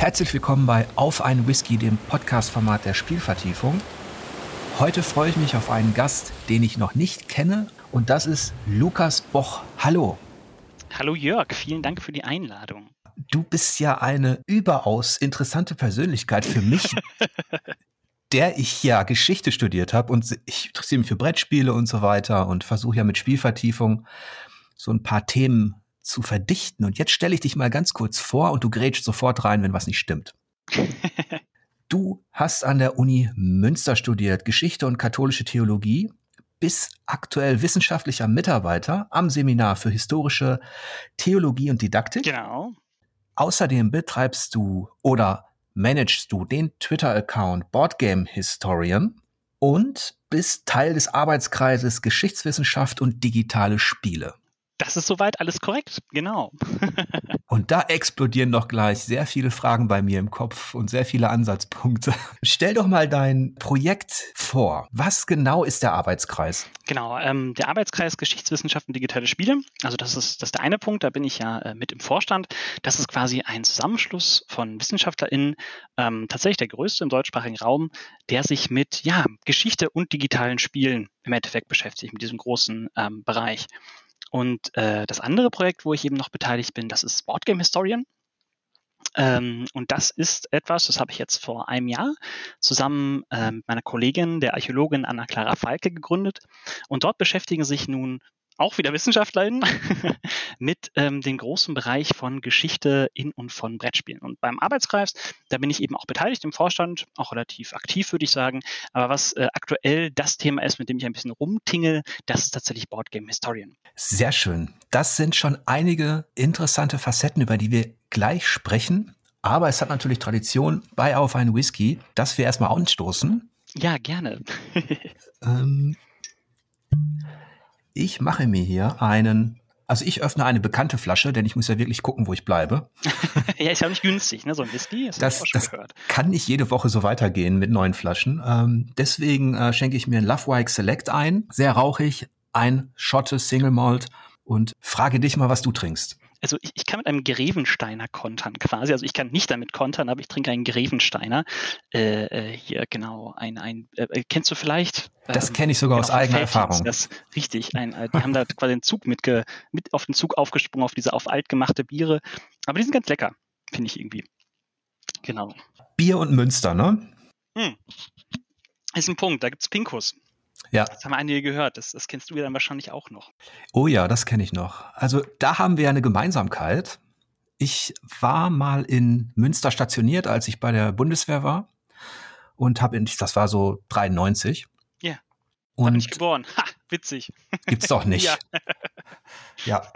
Herzlich willkommen bei Auf ein Whisky, dem Podcast-Format der Spielvertiefung. Heute freue ich mich auf einen Gast, den ich noch nicht kenne, und das ist Lukas Boch. Hallo. Hallo Jörg, vielen Dank für die Einladung. Du bist ja eine überaus interessante Persönlichkeit für mich, der ich ja Geschichte studiert habe und ich interessiere mich für Brettspiele und so weiter und versuche ja mit Spielvertiefung so ein paar Themen zu verdichten. Und jetzt stelle ich dich mal ganz kurz vor und du grätschst sofort rein, wenn was nicht stimmt. du hast an der Uni Münster studiert, Geschichte und katholische Theologie, bist aktuell wissenschaftlicher Mitarbeiter am Seminar für historische Theologie und Didaktik. Genau. Außerdem betreibst du oder managst du den Twitter-Account Boardgame Historian und bist Teil des Arbeitskreises Geschichtswissenschaft und digitale Spiele. Das ist soweit alles korrekt, genau. und da explodieren doch gleich sehr viele Fragen bei mir im Kopf und sehr viele Ansatzpunkte. Stell doch mal dein Projekt vor. Was genau ist der Arbeitskreis? Genau, ähm, der Arbeitskreis Geschichtswissenschaften digitale Spiele. Also das ist, das ist der eine Punkt, da bin ich ja äh, mit im Vorstand. Das ist quasi ein Zusammenschluss von WissenschaftlerInnen, ähm, tatsächlich der größte im deutschsprachigen Raum, der sich mit ja, Geschichte und digitalen Spielen im Endeffekt beschäftigt, mit diesem großen ähm, Bereich. Und äh, das andere Projekt, wo ich eben noch beteiligt bin, das ist Boardgame Historian. Ähm, und das ist etwas, das habe ich jetzt vor einem Jahr zusammen äh, mit meiner Kollegin, der Archäologin Anna-Clara Falke, gegründet. Und dort beschäftigen sich nun auch wieder WissenschaftlerInnen, mit ähm, dem großen Bereich von Geschichte in und von Brettspielen. Und beim Arbeitskreis, da bin ich eben auch beteiligt im Vorstand, auch relativ aktiv, würde ich sagen. Aber was äh, aktuell das Thema ist, mit dem ich ein bisschen rumtingel, das ist tatsächlich Boardgame Historian. Sehr schön. Das sind schon einige interessante Facetten, über die wir gleich sprechen. Aber es hat natürlich Tradition bei Auf ein Whisky, dass wir erstmal anstoßen. Ja, gerne. ähm, ich mache mir hier einen also ich öffne eine bekannte Flasche, denn ich muss ja wirklich gucken, wo ich bleibe. ja, ist ja nicht günstig, ne? So ein Whisky. Das, das, das kann nicht jede Woche so weitergehen mit neuen Flaschen. Ähm, deswegen äh, schenke ich mir ein Love Wike Select ein. Sehr rauchig, ein Schotte Single Malt und frage dich mal, was du trinkst also ich, ich, kann mit einem Grevensteiner kontern quasi. Also ich kann nicht damit kontern, aber ich trinke einen Grevensteiner. Äh, äh, hier genau, ein, ein äh, äh kennst du vielleicht? Das ähm, kenne ich sogar genau, aus eigener Erfahrung. Das richtig. Ein, äh, die haben da quasi den Zug mitge, mit auf den Zug aufgesprungen, auf diese auf alt gemachte Biere. Aber die sind ganz lecker, finde ich irgendwie. Genau. Bier und Münster, ne? Hm. Ist ein Punkt, da gibt's Pinkus. Ja. Das haben einige gehört. Das, das kennst du ja dann wahrscheinlich auch noch. Oh ja, das kenne ich noch. Also da haben wir eine Gemeinsamkeit. Ich war mal in Münster stationiert, als ich bei der Bundeswehr war und habe das war so 93. Ja. Und da bin ich geboren. Ha, witzig. Gibt's doch nicht. ja. ja.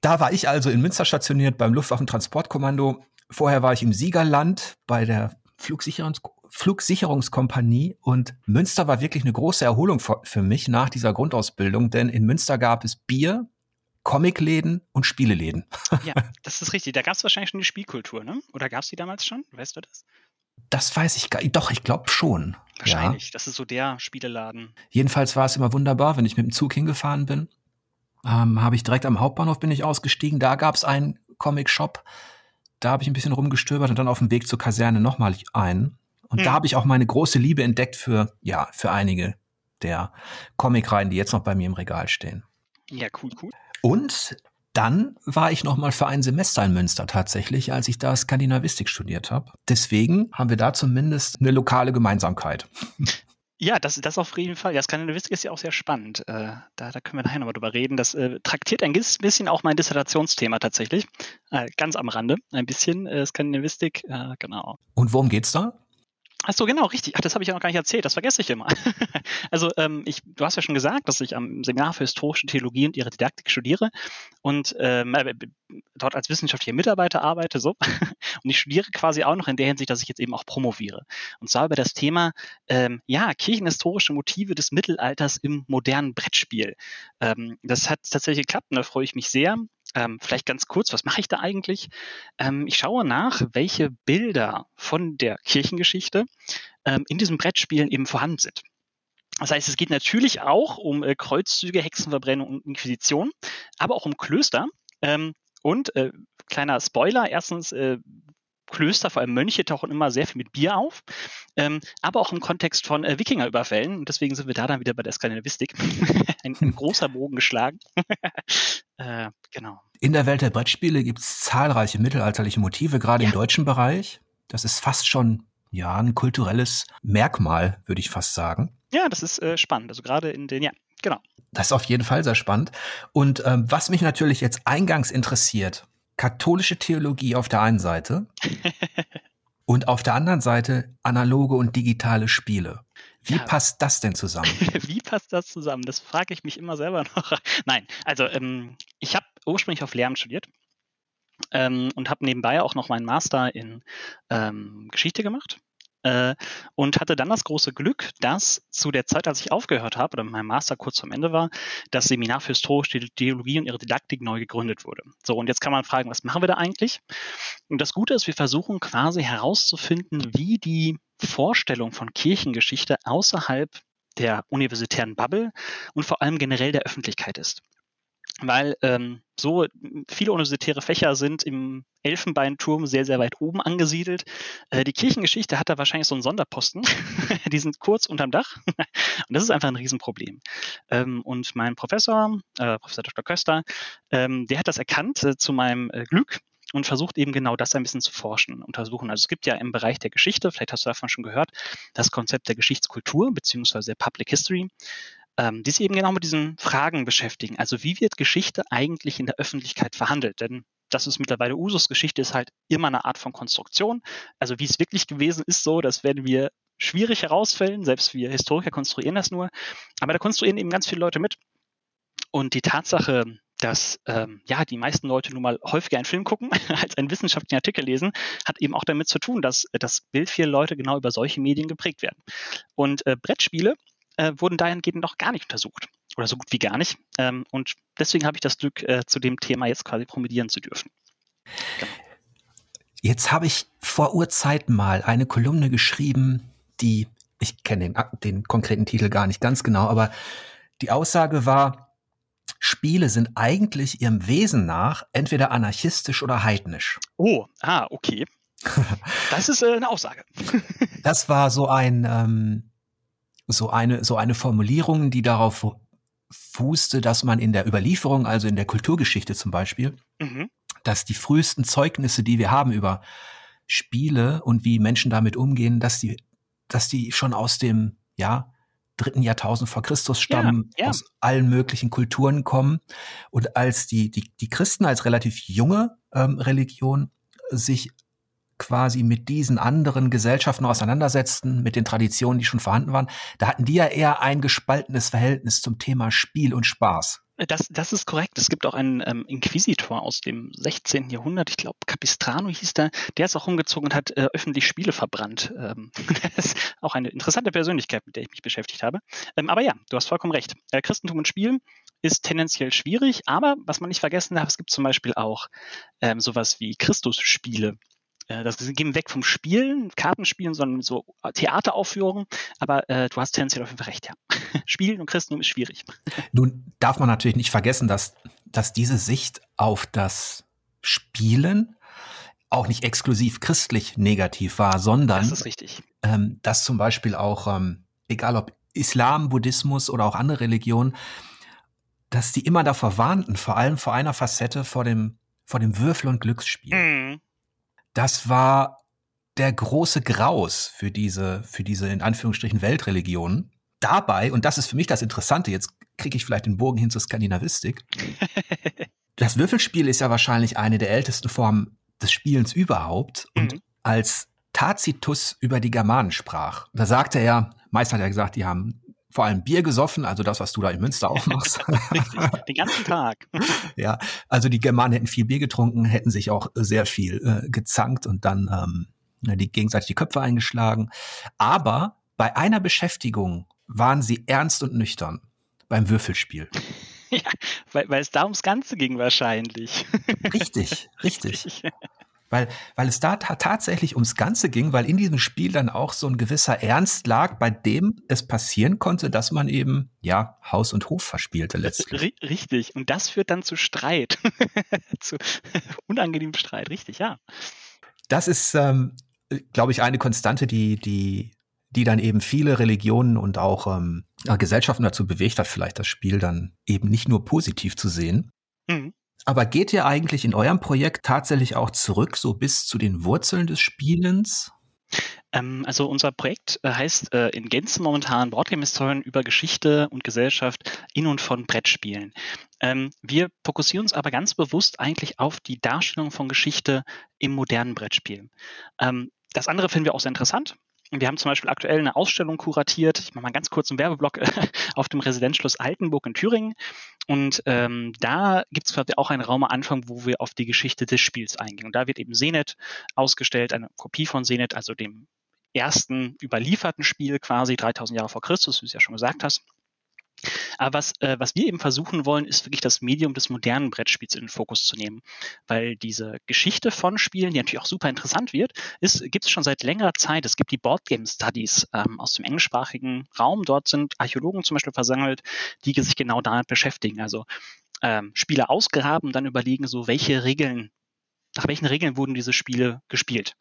Da war ich also in Münster stationiert beim Luftwaffentransportkommando. Vorher war ich im Siegerland bei der Flugsicherungs Flugsicherungskompanie und Münster war wirklich eine große Erholung für mich nach dieser Grundausbildung, denn in Münster gab es Bier, Comicläden und Spieleläden. Ja, das ist richtig. Da gab es wahrscheinlich schon die Spielkultur, ne? Oder gab es die damals schon? Weißt du das? Das weiß ich gar nicht. Doch, ich glaube schon. Wahrscheinlich. Ja. Das ist so der Spieleladen. Jedenfalls war es immer wunderbar, wenn ich mit dem Zug hingefahren bin. Ähm, habe ich direkt am Hauptbahnhof bin ich ausgestiegen. Da gab es einen Comic-Shop. Da habe ich ein bisschen rumgestöbert und dann auf dem Weg zur Kaserne nochmal einen. Und mhm. da habe ich auch meine große Liebe entdeckt für, ja, für einige der Comicreihen, die jetzt noch bei mir im Regal stehen. Ja, cool, cool. Und dann war ich noch mal für ein Semester in Münster tatsächlich, als ich da Skandinavistik studiert habe. Deswegen haben wir da zumindest eine lokale Gemeinsamkeit. Ja, das, das auf jeden Fall. Ja, Skandinavistik ist ja auch sehr spannend. Äh, da, da können wir nachher nochmal drüber reden. Das äh, traktiert ein bisschen auch mein Dissertationsthema tatsächlich. Äh, ganz am Rande, ein bisschen äh, Skandinavistik, äh, genau. Und worum geht's da? Ach so, genau, richtig. Ach, das habe ich ja noch gar nicht erzählt. Das vergesse ich immer. also ähm, ich, du hast ja schon gesagt, dass ich am Seminar für historische Theologie und ihre Didaktik studiere und ähm, äh, dort als wissenschaftlicher Mitarbeiter arbeite. So und ich studiere quasi auch noch in der Hinsicht, dass ich jetzt eben auch promoviere. Und zwar über das Thema ähm, ja kirchenhistorische Motive des Mittelalters im modernen Brettspiel. Ähm, das hat tatsächlich geklappt und da freue ich mich sehr. Ähm, vielleicht ganz kurz, was mache ich da eigentlich? Ähm, ich schaue nach, welche Bilder von der Kirchengeschichte ähm, in diesen Brettspielen eben vorhanden sind. Das heißt, es geht natürlich auch um äh, Kreuzzüge, Hexenverbrennung und Inquisition, aber auch um Klöster. Ähm, und äh, kleiner Spoiler, erstens äh, Klöster, vor allem Mönche, tauchen immer sehr viel mit Bier auf, ähm, aber auch im Kontext von äh, Wikingerüberfällen. Und deswegen sind wir da dann wieder bei der Skandinavistik. ein, ein, großer Bogen geschlagen. äh, genau. In der Welt der Brettspiele gibt es zahlreiche mittelalterliche Motive, gerade ja. im deutschen Bereich. Das ist fast schon ja ein kulturelles Merkmal, würde ich fast sagen. Ja, das ist äh, spannend. Also gerade in den, ja, genau. Das ist auf jeden Fall sehr spannend. Und ähm, was mich natürlich jetzt eingangs interessiert, katholische Theologie auf der einen Seite und auf der anderen Seite analoge und digitale Spiele. Wie ja. passt das denn zusammen? Wie passt das zusammen? Das frage ich mich immer selber noch. Nein, also ähm, ich habe ursprünglich auf Lehramt studiert ähm, und habe nebenbei auch noch meinen Master in ähm, Geschichte gemacht äh, und hatte dann das große Glück, dass zu der Zeit, als ich aufgehört habe oder mein Master kurz zum Ende war, das Seminar für historische Theologie und ihre Didaktik neu gegründet wurde. So, und jetzt kann man fragen, was machen wir da eigentlich? Und das Gute ist, wir versuchen quasi herauszufinden, wie die Vorstellung von Kirchengeschichte außerhalb der universitären Bubble und vor allem generell der Öffentlichkeit ist weil ähm, so viele universitäre Fächer sind im Elfenbeinturm sehr, sehr weit oben angesiedelt. Äh, die Kirchengeschichte hat da wahrscheinlich so einen Sonderposten. die sind kurz unterm Dach. und das ist einfach ein Riesenproblem. Ähm, und mein Professor, äh, Professor Dr. Köster, ähm, der hat das erkannt äh, zu meinem Glück und versucht eben genau das ein bisschen zu forschen, untersuchen. Also es gibt ja im Bereich der Geschichte, vielleicht hast du davon schon gehört, das Konzept der Geschichtskultur beziehungsweise der Public History ähm, die sich eben genau mit diesen Fragen beschäftigen. Also wie wird Geschichte eigentlich in der Öffentlichkeit verhandelt? Denn das ist mittlerweile Usus. Geschichte ist halt immer eine Art von Konstruktion. Also wie es wirklich gewesen ist, so, das werden wir schwierig herausfällen. Selbst wir Historiker konstruieren das nur. Aber da konstruieren eben ganz viele Leute mit. Und die Tatsache, dass ähm, ja die meisten Leute nun mal häufiger einen Film gucken als einen wissenschaftlichen Artikel lesen, hat eben auch damit zu tun, dass das Bild vieler Leute genau über solche Medien geprägt werden. Und äh, Brettspiele äh, wurden dahingehend noch gar nicht untersucht oder so gut wie gar nicht. Ähm, und deswegen habe ich das Glück, äh, zu dem Thema jetzt quasi promovieren zu dürfen. Genau. Jetzt habe ich vor Urzeiten mal eine Kolumne geschrieben, die, ich kenne den, den konkreten Titel gar nicht ganz genau, aber die Aussage war, Spiele sind eigentlich ihrem Wesen nach entweder anarchistisch oder heidnisch. Oh, ah, okay. Das ist äh, eine Aussage. das war so ein, ähm, so eine, so eine Formulierung, die darauf fußte, dass man in der Überlieferung, also in der Kulturgeschichte zum Beispiel, mhm. dass die frühesten Zeugnisse, die wir haben über Spiele und wie Menschen damit umgehen, dass die, dass die schon aus dem, ja, dritten Jahrtausend vor Christus stammen, ja, ja. aus allen möglichen Kulturen kommen. Und als die, die, die Christen als relativ junge ähm, Religion sich quasi mit diesen anderen Gesellschaften auseinandersetzten, mit den Traditionen, die schon vorhanden waren, da hatten die ja eher ein gespaltenes Verhältnis zum Thema Spiel und Spaß. Das, das ist korrekt. Es gibt auch einen ähm, Inquisitor aus dem 16. Jahrhundert, ich glaube Capistrano hieß der, der ist auch rumgezogen und hat äh, öffentlich Spiele verbrannt. Ähm, das ist auch eine interessante Persönlichkeit, mit der ich mich beschäftigt habe. Ähm, aber ja, du hast vollkommen recht. Äh, Christentum und Spiel ist tendenziell schwierig, aber was man nicht vergessen darf, es gibt zum Beispiel auch ähm, sowas wie Christusspiele. Äh, das gehen weg vom Spielen, Kartenspielen, sondern so Theateraufführungen. Aber äh, du hast tendenziell auf jeden Fall recht, ja. Spielen und Christentum ist schwierig. Nun darf man natürlich nicht vergessen, dass, dass diese Sicht auf das Spielen auch nicht exklusiv christlich negativ war, sondern das ist richtig. Ähm, dass zum Beispiel auch, ähm, egal ob Islam, Buddhismus oder auch andere Religionen, dass die immer davor warnten, vor allem vor einer Facette, vor dem, vor dem Würfel- und Glücksspiel. Mhm das war der große Graus für diese, für diese in Anführungsstrichen Weltreligionen. Dabei, und das ist für mich das Interessante, jetzt kriege ich vielleicht den Bogen hin zur Skandinavistik. das Würfelspiel ist ja wahrscheinlich eine der ältesten Formen des Spielens überhaupt. Und mhm. als Tacitus über die Germanen sprach, da sagte er, meist hat er gesagt, die haben vor allem Bier gesoffen, also das, was du da in Münster auch machst. Richtig, den ganzen Tag. ja, also die Germanen hätten viel Bier getrunken, hätten sich auch sehr viel äh, gezankt und dann ähm, die gegenseitig die Köpfe eingeschlagen. Aber bei einer Beschäftigung waren sie ernst und nüchtern beim Würfelspiel. Ja, weil, weil es da ums Ganze ging wahrscheinlich. Richtig, richtig. richtig weil, weil es da tatsächlich ums Ganze ging, weil in diesem Spiel dann auch so ein gewisser Ernst lag, bei dem es passieren konnte, dass man eben, ja, Haus und Hof verspielte letztlich. Richtig. Und das führt dann zu Streit. zu unangenehmem Streit. Richtig, ja. das ist, ähm, glaube ich, eine Konstante, die, die, die dann eben viele Religionen und auch ähm, Gesellschaften dazu bewegt hat, vielleicht das Spiel dann eben nicht nur positiv zu sehen. Mhm. Aber geht ihr eigentlich in eurem Projekt tatsächlich auch zurück, so bis zu den Wurzeln des Spielens? Ähm, also unser Projekt äh, heißt äh, in Gänze momentan Boardgame-Historien über Geschichte und Gesellschaft in und von Brettspielen. Ähm, wir fokussieren uns aber ganz bewusst eigentlich auf die Darstellung von Geschichte im modernen Brettspiel. Ähm, das andere finden wir auch sehr interessant. Wir haben zum Beispiel aktuell eine Ausstellung kuratiert. Ich mache mal ganz kurz einen Werbeblock auf dem Residenzschloss Altenburg in Thüringen. Und ähm, da gibt es auch einen Raum am Anfang, wo wir auf die Geschichte des Spiels eingehen. Und da wird eben Senet ausgestellt, eine Kopie von Senet, also dem ersten überlieferten Spiel quasi 3000 Jahre vor Christus, wie du es ja schon gesagt hast. Aber was, äh, was wir eben versuchen wollen, ist wirklich das Medium des modernen Brettspiels in den Fokus zu nehmen. Weil diese Geschichte von Spielen, die natürlich auch super interessant wird, gibt es schon seit längerer Zeit. Es gibt die Boardgame Studies ähm, aus dem englischsprachigen Raum. Dort sind Archäologen zum Beispiel versammelt, die sich genau damit beschäftigen. Also ähm, Spiele ausgraben, dann überlegen, so welche Regeln, nach welchen Regeln wurden diese Spiele gespielt.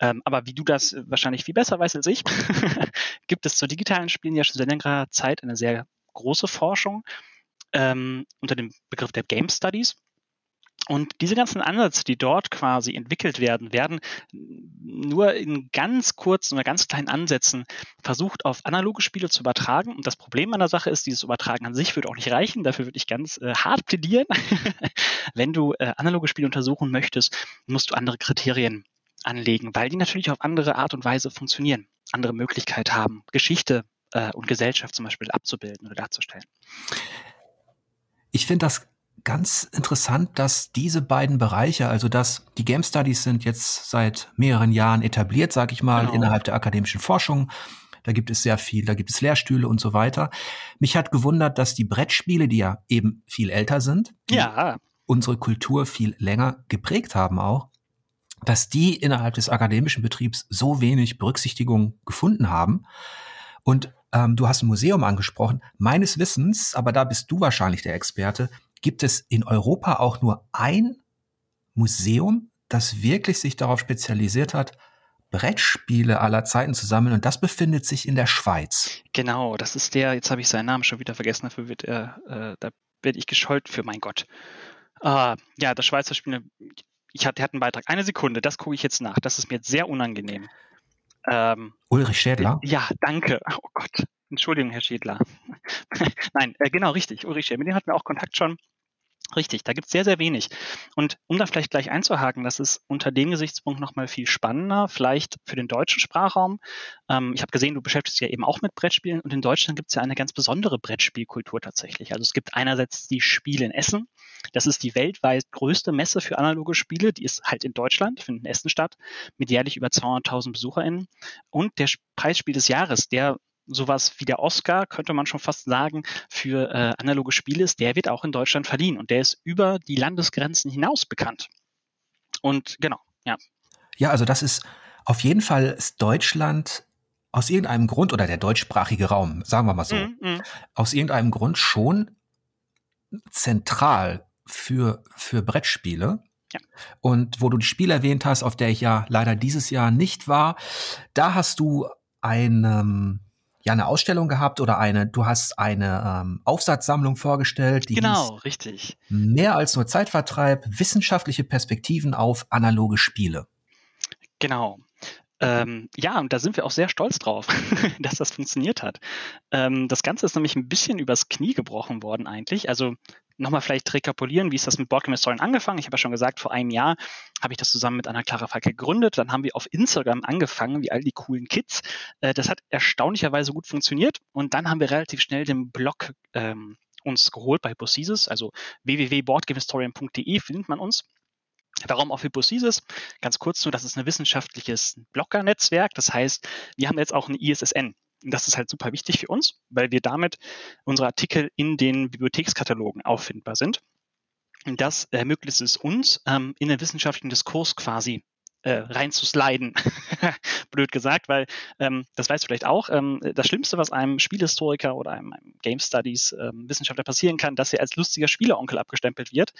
Ähm, aber wie du das wahrscheinlich viel besser weißt als ich, gibt es zu digitalen Spielen ja schon seit längerer Zeit eine sehr große Forschung ähm, unter dem Begriff der Game Studies. Und diese ganzen Ansätze, die dort quasi entwickelt werden, werden nur in ganz kurzen oder ganz kleinen Ansätzen versucht, auf analoge Spiele zu übertragen. Und das Problem an der Sache ist, dieses Übertragen an sich würde auch nicht reichen. Dafür würde ich ganz äh, hart plädieren. Wenn du äh, analoge Spiele untersuchen möchtest, musst du andere Kriterien anlegen, weil die natürlich auf andere Art und Weise funktionieren, andere Möglichkeit haben, Geschichte äh, und Gesellschaft zum Beispiel abzubilden oder darzustellen. Ich finde das ganz interessant, dass diese beiden Bereiche, also dass die Game Studies sind jetzt seit mehreren Jahren etabliert, sage ich mal, genau. innerhalb der akademischen Forschung. Da gibt es sehr viel, da gibt es Lehrstühle und so weiter. Mich hat gewundert, dass die Brettspiele, die ja eben viel älter sind, ja. unsere Kultur viel länger geprägt haben auch, dass die innerhalb des akademischen Betriebs so wenig Berücksichtigung gefunden haben. Und ähm, du hast ein Museum angesprochen. Meines Wissens, aber da bist du wahrscheinlich der Experte, gibt es in Europa auch nur ein Museum, das wirklich sich darauf spezialisiert hat, Brettspiele aller Zeiten zu sammeln und das befindet sich in der Schweiz. Genau, das ist der, jetzt habe ich seinen Namen schon wieder vergessen, dafür wird er, äh, da werde ich geschollt für mein Gott. Ah, ja, das Schweizer Spiel, ich hatte, hatte einen Beitrag. Eine Sekunde, das gucke ich jetzt nach. Das ist mir jetzt sehr unangenehm. Ähm, Ulrich Schädler? Ja, danke. Oh Gott. Entschuldigung, Herr Schädler. Nein, äh, genau, richtig. Ulrich Schädler. Mit dem hatten wir auch Kontakt schon. Richtig, da gibt es sehr, sehr wenig. Und um da vielleicht gleich einzuhaken, das ist unter dem Gesichtspunkt nochmal viel spannender, vielleicht für den deutschen Sprachraum. Ähm, ich habe gesehen, du beschäftigst dich ja eben auch mit Brettspielen und in Deutschland gibt es ja eine ganz besondere Brettspielkultur tatsächlich. Also es gibt einerseits die Spiele in Essen. Das ist die weltweit größte Messe für analoge Spiele. Die ist halt in Deutschland, findet in Essen statt, mit jährlich über 200.000 BesucherInnen. Und der Preisspiel des Jahres, der sowas wie der Oscar, könnte man schon fast sagen, für äh, analoge Spiele ist, der wird auch in Deutschland verliehen und der ist über die Landesgrenzen hinaus bekannt. Und genau, ja. Ja, also das ist auf jeden Fall ist Deutschland aus irgendeinem Grund oder der deutschsprachige Raum, sagen wir mal so, mm, mm. aus irgendeinem Grund schon zentral für, für Brettspiele. Ja. Und wo du die Spiel erwähnt hast, auf der ich ja leider dieses Jahr nicht war, da hast du ein, ja eine Ausstellung gehabt oder eine, du hast eine ähm, Aufsatzsammlung vorgestellt, die genau, richtig. mehr als nur Zeitvertreib, wissenschaftliche Perspektiven auf analoge Spiele. Genau. Ähm, ja, und da sind wir auch sehr stolz drauf, dass das funktioniert hat. Ähm, das Ganze ist nämlich ein bisschen übers Knie gebrochen worden eigentlich. Also nochmal vielleicht rekapitulieren, wie ist das mit Boardgame Historien angefangen? Ich habe ja schon gesagt, vor einem Jahr habe ich das zusammen mit Anna-Clara Falk gegründet. Dann haben wir auf Instagram angefangen, wie all die coolen Kids. Äh, das hat erstaunlicherweise gut funktioniert. Und dann haben wir relativ schnell den Blog ähm, uns geholt bei Hypothesis, also www.boardgamehistorian.de findet man uns. Warum auf Hypothesis? Ganz kurz nur, das ist ein wissenschaftliches Blogger-Netzwerk. Das heißt, wir haben jetzt auch eine ISSN. Das ist halt super wichtig für uns, weil wir damit unsere Artikel in den Bibliothekskatalogen auffindbar sind. Und das ermöglicht es uns, ähm, in den wissenschaftlichen Diskurs quasi äh, reinzusliden. Blöd gesagt, weil ähm, das weißt du vielleicht auch. Ähm, das Schlimmste, was einem Spielhistoriker oder einem, einem Game Studies ähm, Wissenschaftler passieren kann, dass er als lustiger Spieleronkel abgestempelt wird.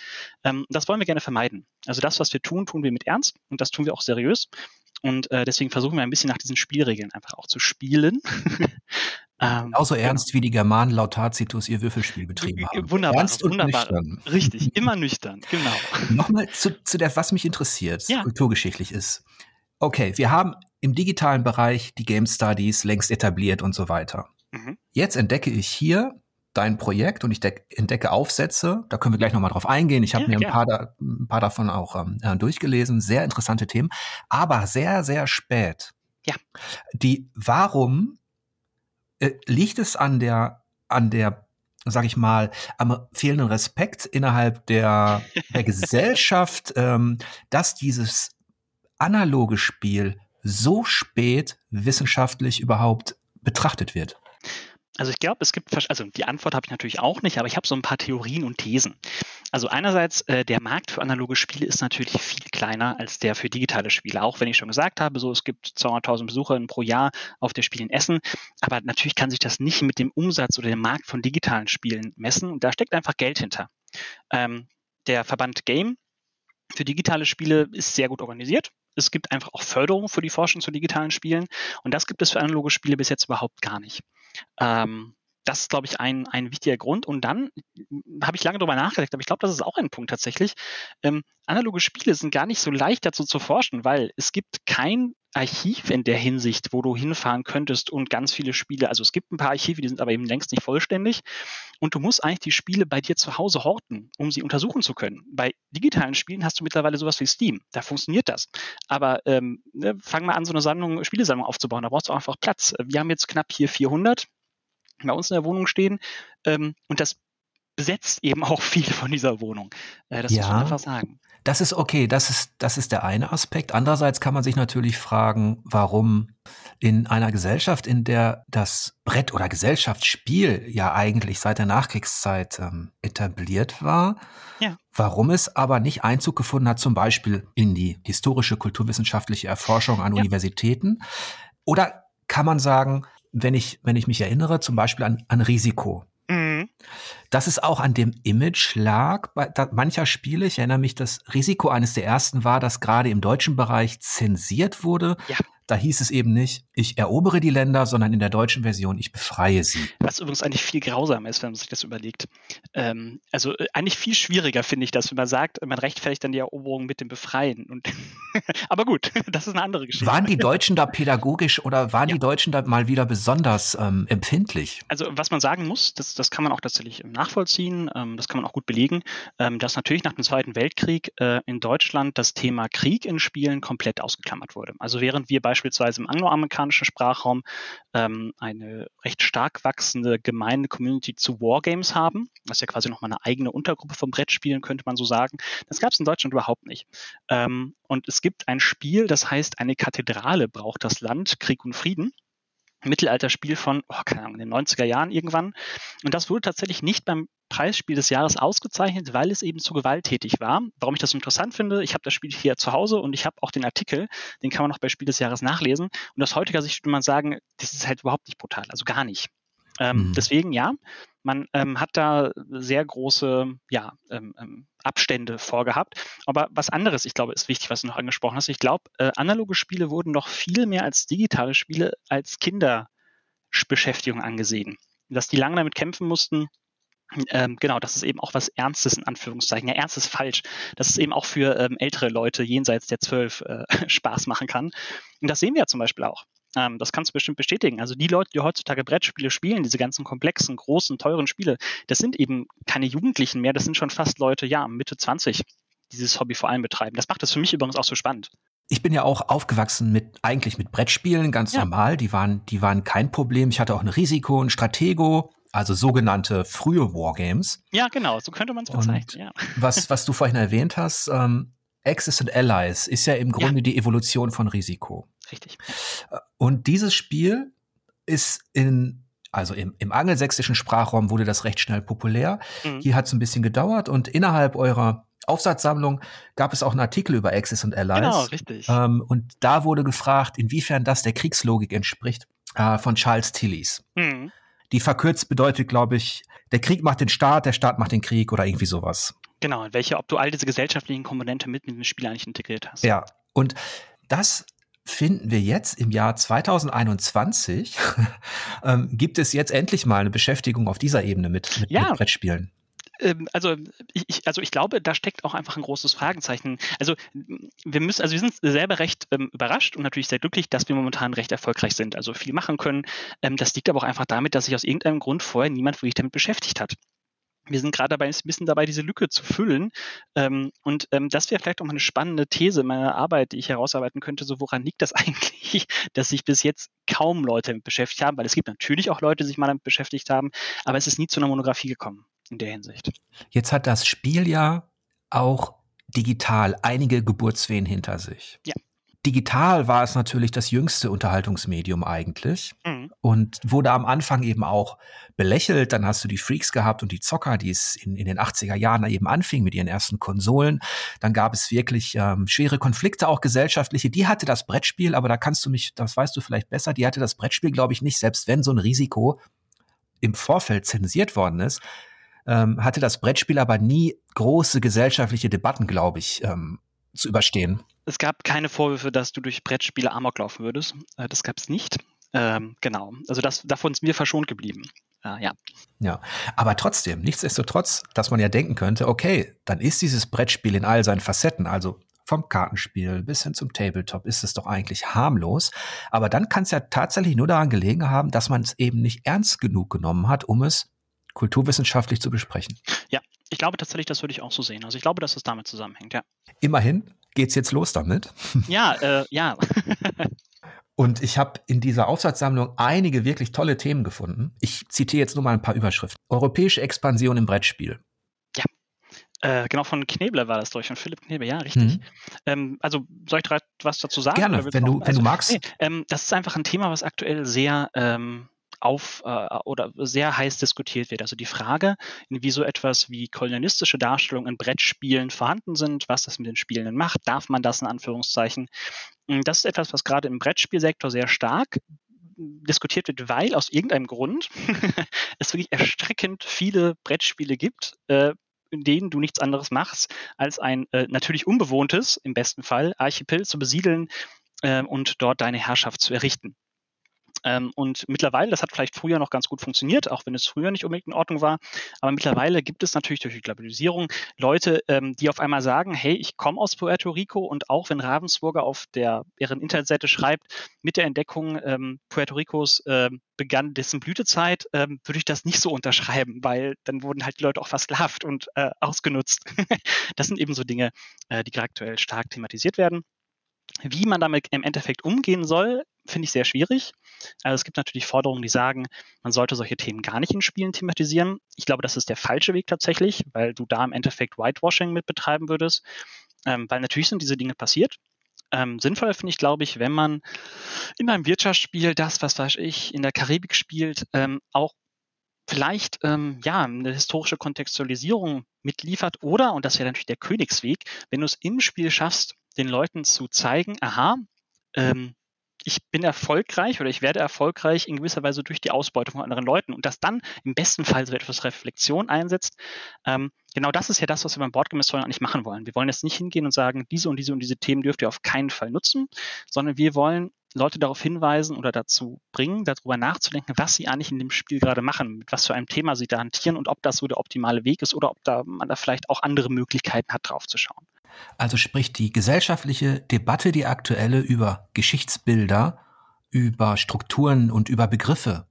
Ähm, das wollen wir gerne vermeiden. Also das, was wir tun, tun wir mit Ernst und das tun wir auch seriös. Und äh, deswegen versuchen wir ein bisschen nach diesen Spielregeln einfach auch zu spielen. ähm, Genauso genau. ernst wie die Germanen laut Tacitus ihr Würfelspiel betrieben haben. Wunderbar, ernst und wunderbar. Nüchtern. Richtig, immer nüchtern, genau. Nochmal zu, zu der, was mich interessiert, ja. kulturgeschichtlich ist. Okay, wir haben im digitalen Bereich die Game Studies längst etabliert und so weiter. Mhm. Jetzt entdecke ich hier dein Projekt und ich entdecke Aufsätze. Da können wir gleich nochmal drauf eingehen. Ich habe ja, mir ein paar, da, ein paar, davon auch ähm, äh, durchgelesen. Sehr interessante Themen, aber sehr, sehr spät. Ja. Die, warum äh, liegt es an der, an der, sag ich mal, am fehlenden Respekt innerhalb der, der Gesellschaft, ähm, dass dieses analoge Spiel so spät wissenschaftlich überhaupt betrachtet wird? Also ich glaube, es gibt, also die Antwort habe ich natürlich auch nicht, aber ich habe so ein paar Theorien und Thesen. Also einerseits, äh, der Markt für analoge Spiele ist natürlich viel kleiner als der für digitale Spiele. Auch wenn ich schon gesagt habe, so es gibt 200.000 Besucher pro Jahr auf der Spiel in Essen. Aber natürlich kann sich das nicht mit dem Umsatz oder dem Markt von digitalen Spielen messen. Da steckt einfach Geld hinter. Ähm, der Verband Game für digitale Spiele ist sehr gut organisiert. Es gibt einfach auch Förderung für die Forschung zu digitalen Spielen. Und das gibt es für analoge Spiele bis jetzt überhaupt gar nicht. Ähm, das ist, glaube ich, ein, ein wichtiger Grund. Und dann habe ich lange darüber nachgedacht, aber ich glaube, das ist auch ein Punkt tatsächlich. Ähm, analoge Spiele sind gar nicht so leicht dazu zu forschen, weil es gibt kein Archiv in der Hinsicht, wo du hinfahren könntest und ganz viele Spiele, also es gibt ein paar Archive, die sind aber eben längst nicht vollständig. Und du musst eigentlich die Spiele bei dir zu Hause horten, um sie untersuchen zu können. Bei digitalen Spielen hast du mittlerweile sowas wie Steam. Da funktioniert das. Aber ähm, ne, fang mal an, so eine Sammlung, Spielesammlung aufzubauen. Da brauchst du einfach Platz. Wir haben jetzt knapp hier 400 bei uns in der Wohnung stehen. Ähm, und das besetzt eben auch viel von dieser Wohnung. Äh, das ja, muss man einfach sagen. Das ist okay, das ist, das ist der eine Aspekt. Andererseits kann man sich natürlich fragen, warum in einer Gesellschaft, in der das Brett- oder Gesellschaftsspiel ja eigentlich seit der Nachkriegszeit ähm, etabliert war, ja. warum es aber nicht Einzug gefunden hat, zum Beispiel in die historische kulturwissenschaftliche Erforschung an ja. Universitäten. Oder kann man sagen, wenn ich, wenn ich mich erinnere, zum Beispiel an, an Risiko. Mhm. Dass es auch an dem Image lag bei mancher Spiele. Ich erinnere mich, dass Risiko eines der ersten war, das gerade im deutschen Bereich zensiert wurde. Ja. Da hieß es eben nicht, ich erobere die Länder, sondern in der deutschen Version, ich befreie sie. Was übrigens eigentlich viel grausamer ist, wenn man sich das überlegt. Ähm, also äh, eigentlich viel schwieriger finde ich das, wenn man sagt, man rechtfertigt dann die Eroberung mit dem Befreien. Und Aber gut, das ist eine andere Geschichte. Waren die Deutschen da pädagogisch oder waren ja. die Deutschen da mal wieder besonders ähm, empfindlich? Also was man sagen muss, das, das kann man auch tatsächlich nachvollziehen, ähm, das kann man auch gut belegen, ähm, dass natürlich nach dem Zweiten Weltkrieg äh, in Deutschland das Thema Krieg in Spielen komplett ausgeklammert wurde. Also während wir beispielsweise beispielsweise im angloamerikanischen Sprachraum ähm, eine recht stark wachsende Gemeinde-Community zu Wargames haben. Das ist ja quasi nochmal eine eigene Untergruppe von Brettspielen, könnte man so sagen. Das gab es in Deutschland überhaupt nicht. Ähm, und es gibt ein Spiel, das heißt, eine Kathedrale braucht das Land, Krieg und Frieden. Mittelalterspiel von, oh, keine Ahnung, in den 90er Jahren irgendwann. Und das wurde tatsächlich nicht beim Preisspiel des Jahres ausgezeichnet, weil es eben zu gewalttätig war. Warum ich das interessant finde, ich habe das Spiel hier zu Hause und ich habe auch den Artikel, den kann man noch bei Spiel des Jahres nachlesen. Und aus heutiger Sicht würde man sagen, das ist halt überhaupt nicht brutal, also gar nicht. Ähm, mhm. Deswegen ja, man ähm, hat da sehr große ja, ähm, ähm, Abstände vorgehabt. Aber was anderes, ich glaube, ist wichtig, was du noch angesprochen hast. Ich glaube, äh, analoge Spiele wurden noch viel mehr als digitale Spiele als Kinderbeschäftigung angesehen. Dass die lange damit kämpfen mussten, ähm, genau, das ist eben auch was Ernstes in Anführungszeichen. Ja, ernst ist falsch. Dass es eben auch für ähm, ältere Leute jenseits der zwölf äh, Spaß machen kann. Und das sehen wir ja zum Beispiel auch. Ähm, das kannst du bestimmt bestätigen. Also die Leute, die heutzutage Brettspiele spielen, diese ganzen komplexen, großen, teuren Spiele, das sind eben keine Jugendlichen mehr, das sind schon fast Leute, ja, Mitte 20, die dieses Hobby vor allem betreiben. Das macht das für mich übrigens auch so spannend. Ich bin ja auch aufgewachsen mit eigentlich mit Brettspielen, ganz ja. normal. Die waren, die waren kein Problem. Ich hatte auch ein Risiko, ein Stratego, also sogenannte frühe Wargames. Ja, genau, so könnte man es bezeichnen. Ja. Was, was du vorhin erwähnt hast, ähm, Axis and Allies ist ja im Grunde ja. die Evolution von Risiko. Richtig. Und dieses Spiel ist in, also im, im angelsächsischen Sprachraum wurde das recht schnell populär. Mhm. Hier hat es ein bisschen gedauert und innerhalb eurer Aufsatzsammlung gab es auch einen Artikel über Axis und Allies. Genau, richtig. Ähm, und da wurde gefragt, inwiefern das der Kriegslogik entspricht, äh, von Charles Tillis. Mhm. Die verkürzt bedeutet, glaube ich, der Krieg macht den Staat, der Staat macht den Krieg oder irgendwie sowas. Genau, welche, ob du all diese gesellschaftlichen Komponente mit in den Spiel eigentlich integriert hast. Ja, und das finden wir jetzt im Jahr 2021, ähm, gibt es jetzt endlich mal eine Beschäftigung auf dieser Ebene mit, mit, ja. mit Brettspielen ähm, also ich, also ich glaube, da steckt auch einfach ein großes Fragezeichen. Also wir müssen, also wir sind selber recht ähm, überrascht und natürlich sehr glücklich, dass wir momentan recht erfolgreich sind, also viel machen können. Ähm, das liegt aber auch einfach damit, dass sich aus irgendeinem Grund vorher niemand wirklich damit beschäftigt hat wir sind gerade dabei, ein bisschen dabei, diese Lücke zu füllen. Ähm, und ähm, das wäre vielleicht auch mal eine spannende These meiner Arbeit, die ich herausarbeiten könnte. So, woran liegt das eigentlich, dass sich bis jetzt kaum Leute damit beschäftigt haben? Weil es gibt natürlich auch Leute, die sich mal damit beschäftigt haben, aber es ist nie zu einer Monographie gekommen in der Hinsicht. Jetzt hat das Spiel ja auch digital einige Geburtswehen hinter sich. Ja digital war es natürlich das jüngste Unterhaltungsmedium eigentlich mhm. und wurde am Anfang eben auch belächelt. Dann hast du die Freaks gehabt und die Zocker, die es in, in den 80er Jahren eben anfing mit ihren ersten Konsolen. Dann gab es wirklich ähm, schwere Konflikte, auch gesellschaftliche. Die hatte das Brettspiel, aber da kannst du mich, das weißt du vielleicht besser, die hatte das Brettspiel, glaube ich, nicht, selbst wenn so ein Risiko im Vorfeld zensiert worden ist, ähm, hatte das Brettspiel aber nie große gesellschaftliche Debatten, glaube ich, ähm, zu überstehen. Es gab keine Vorwürfe, dass du durch Brettspiele Amok laufen würdest. Äh, das gab es nicht. Ähm, genau. Also das, davon sind wir verschont geblieben. Äh, ja. Ja, aber trotzdem, nichtsdestotrotz, dass man ja denken könnte, okay, dann ist dieses Brettspiel in all seinen Facetten, also vom Kartenspiel bis hin zum Tabletop, ist es doch eigentlich harmlos. Aber dann kann es ja tatsächlich nur daran gelegen haben, dass man es eben nicht ernst genug genommen hat, um es kulturwissenschaftlich zu besprechen. Ja, ich glaube tatsächlich, das würde ich auch so sehen. Also ich glaube, dass es damit zusammenhängt, ja. Immerhin geht's jetzt los damit. Ja, äh, ja. Und ich habe in dieser Aufsatzsammlung einige wirklich tolle Themen gefunden. Ich zitiere jetzt nur mal ein paar Überschriften. Europäische Expansion im Brettspiel. Ja. Äh, genau, von Knebler war das durch, von Philipp Knebler, ja, richtig. Mhm. Ähm, also soll ich was dazu sagen? Gerne, wenn du, wenn du magst. Nee, ähm, das ist einfach ein Thema, was aktuell sehr ähm, auf äh, oder sehr heiß diskutiert wird. Also die Frage, wie so etwas wie kolonialistische Darstellungen in Brettspielen vorhanden sind, was das mit den Spielenden macht, darf man das in Anführungszeichen. Hm, das ist etwas, was gerade im Brettspielsektor sehr stark diskutiert wird, weil aus irgendeinem Grund es wirklich erschreckend viele Brettspiele gibt, äh, in denen du nichts anderes machst, als ein äh, natürlich unbewohntes, im besten Fall, Archipel zu besiedeln äh, und dort deine Herrschaft zu errichten. Ähm, und mittlerweile, das hat vielleicht früher noch ganz gut funktioniert, auch wenn es früher nicht unbedingt in Ordnung war, aber mittlerweile gibt es natürlich durch die Globalisierung Leute, ähm, die auf einmal sagen, hey, ich komme aus Puerto Rico und auch wenn Ravensburger auf der, deren Internetseite schreibt, mit der Entdeckung ähm, Puerto Ricos äh, begann dessen Blütezeit, ähm, würde ich das nicht so unterschreiben, weil dann wurden halt die Leute auch versklavt und äh, ausgenutzt. das sind eben so Dinge, äh, die aktuell stark thematisiert werden. Wie man damit im Endeffekt umgehen soll, finde ich sehr schwierig. Also es gibt natürlich Forderungen, die sagen, man sollte solche Themen gar nicht in Spielen thematisieren. Ich glaube, das ist der falsche Weg tatsächlich, weil du da im Endeffekt Whitewashing mit betreiben würdest. Ähm, weil natürlich sind diese Dinge passiert. Ähm, sinnvoll finde ich, glaube ich, wenn man in einem Wirtschaftsspiel das, was weiß ich, in der Karibik spielt, ähm, auch vielleicht ähm, ja eine historische Kontextualisierung mitliefert oder, und das wäre natürlich der Königsweg, wenn du es im Spiel schaffst, den Leuten zu zeigen, aha, ähm, ich bin erfolgreich oder ich werde erfolgreich in gewisser Weise durch die Ausbeutung von anderen Leuten und das dann im besten Fall so etwas Reflexion einsetzt. Ähm, genau das ist ja das, was wir beim Bordgemissteuern eigentlich machen wollen. Wir wollen jetzt nicht hingehen und sagen, diese und diese und diese Themen dürft ihr auf keinen Fall nutzen, sondern wir wollen Leute darauf hinweisen oder dazu bringen, darüber nachzudenken, was sie eigentlich in dem Spiel gerade machen, mit was für einem Thema sie da hantieren und ob das so der optimale Weg ist oder ob da man da vielleicht auch andere Möglichkeiten hat, drauf zu schauen. Also sprich die gesellschaftliche Debatte, die aktuelle über Geschichtsbilder, über Strukturen und über Begriffe,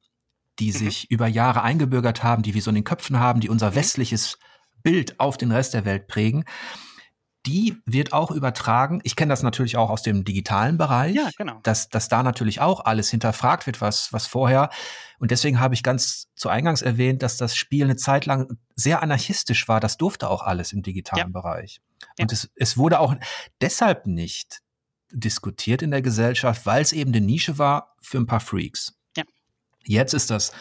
die mhm. sich über Jahre eingebürgert haben, die wir so in den Köpfen haben, die unser mhm. westliches Bild auf den Rest der Welt prägen, die wird auch übertragen. Ich kenne das natürlich auch aus dem digitalen Bereich, ja, genau. dass, dass da natürlich auch alles hinterfragt wird, was, was vorher. Und deswegen habe ich ganz zu Eingangs erwähnt, dass das Spiel eine Zeit lang sehr anarchistisch war. Das durfte auch alles im digitalen ja. Bereich. Ja. Und es, es wurde auch deshalb nicht diskutiert in der Gesellschaft, weil es eben eine Nische war für ein paar Freaks. Ja. Jetzt ist das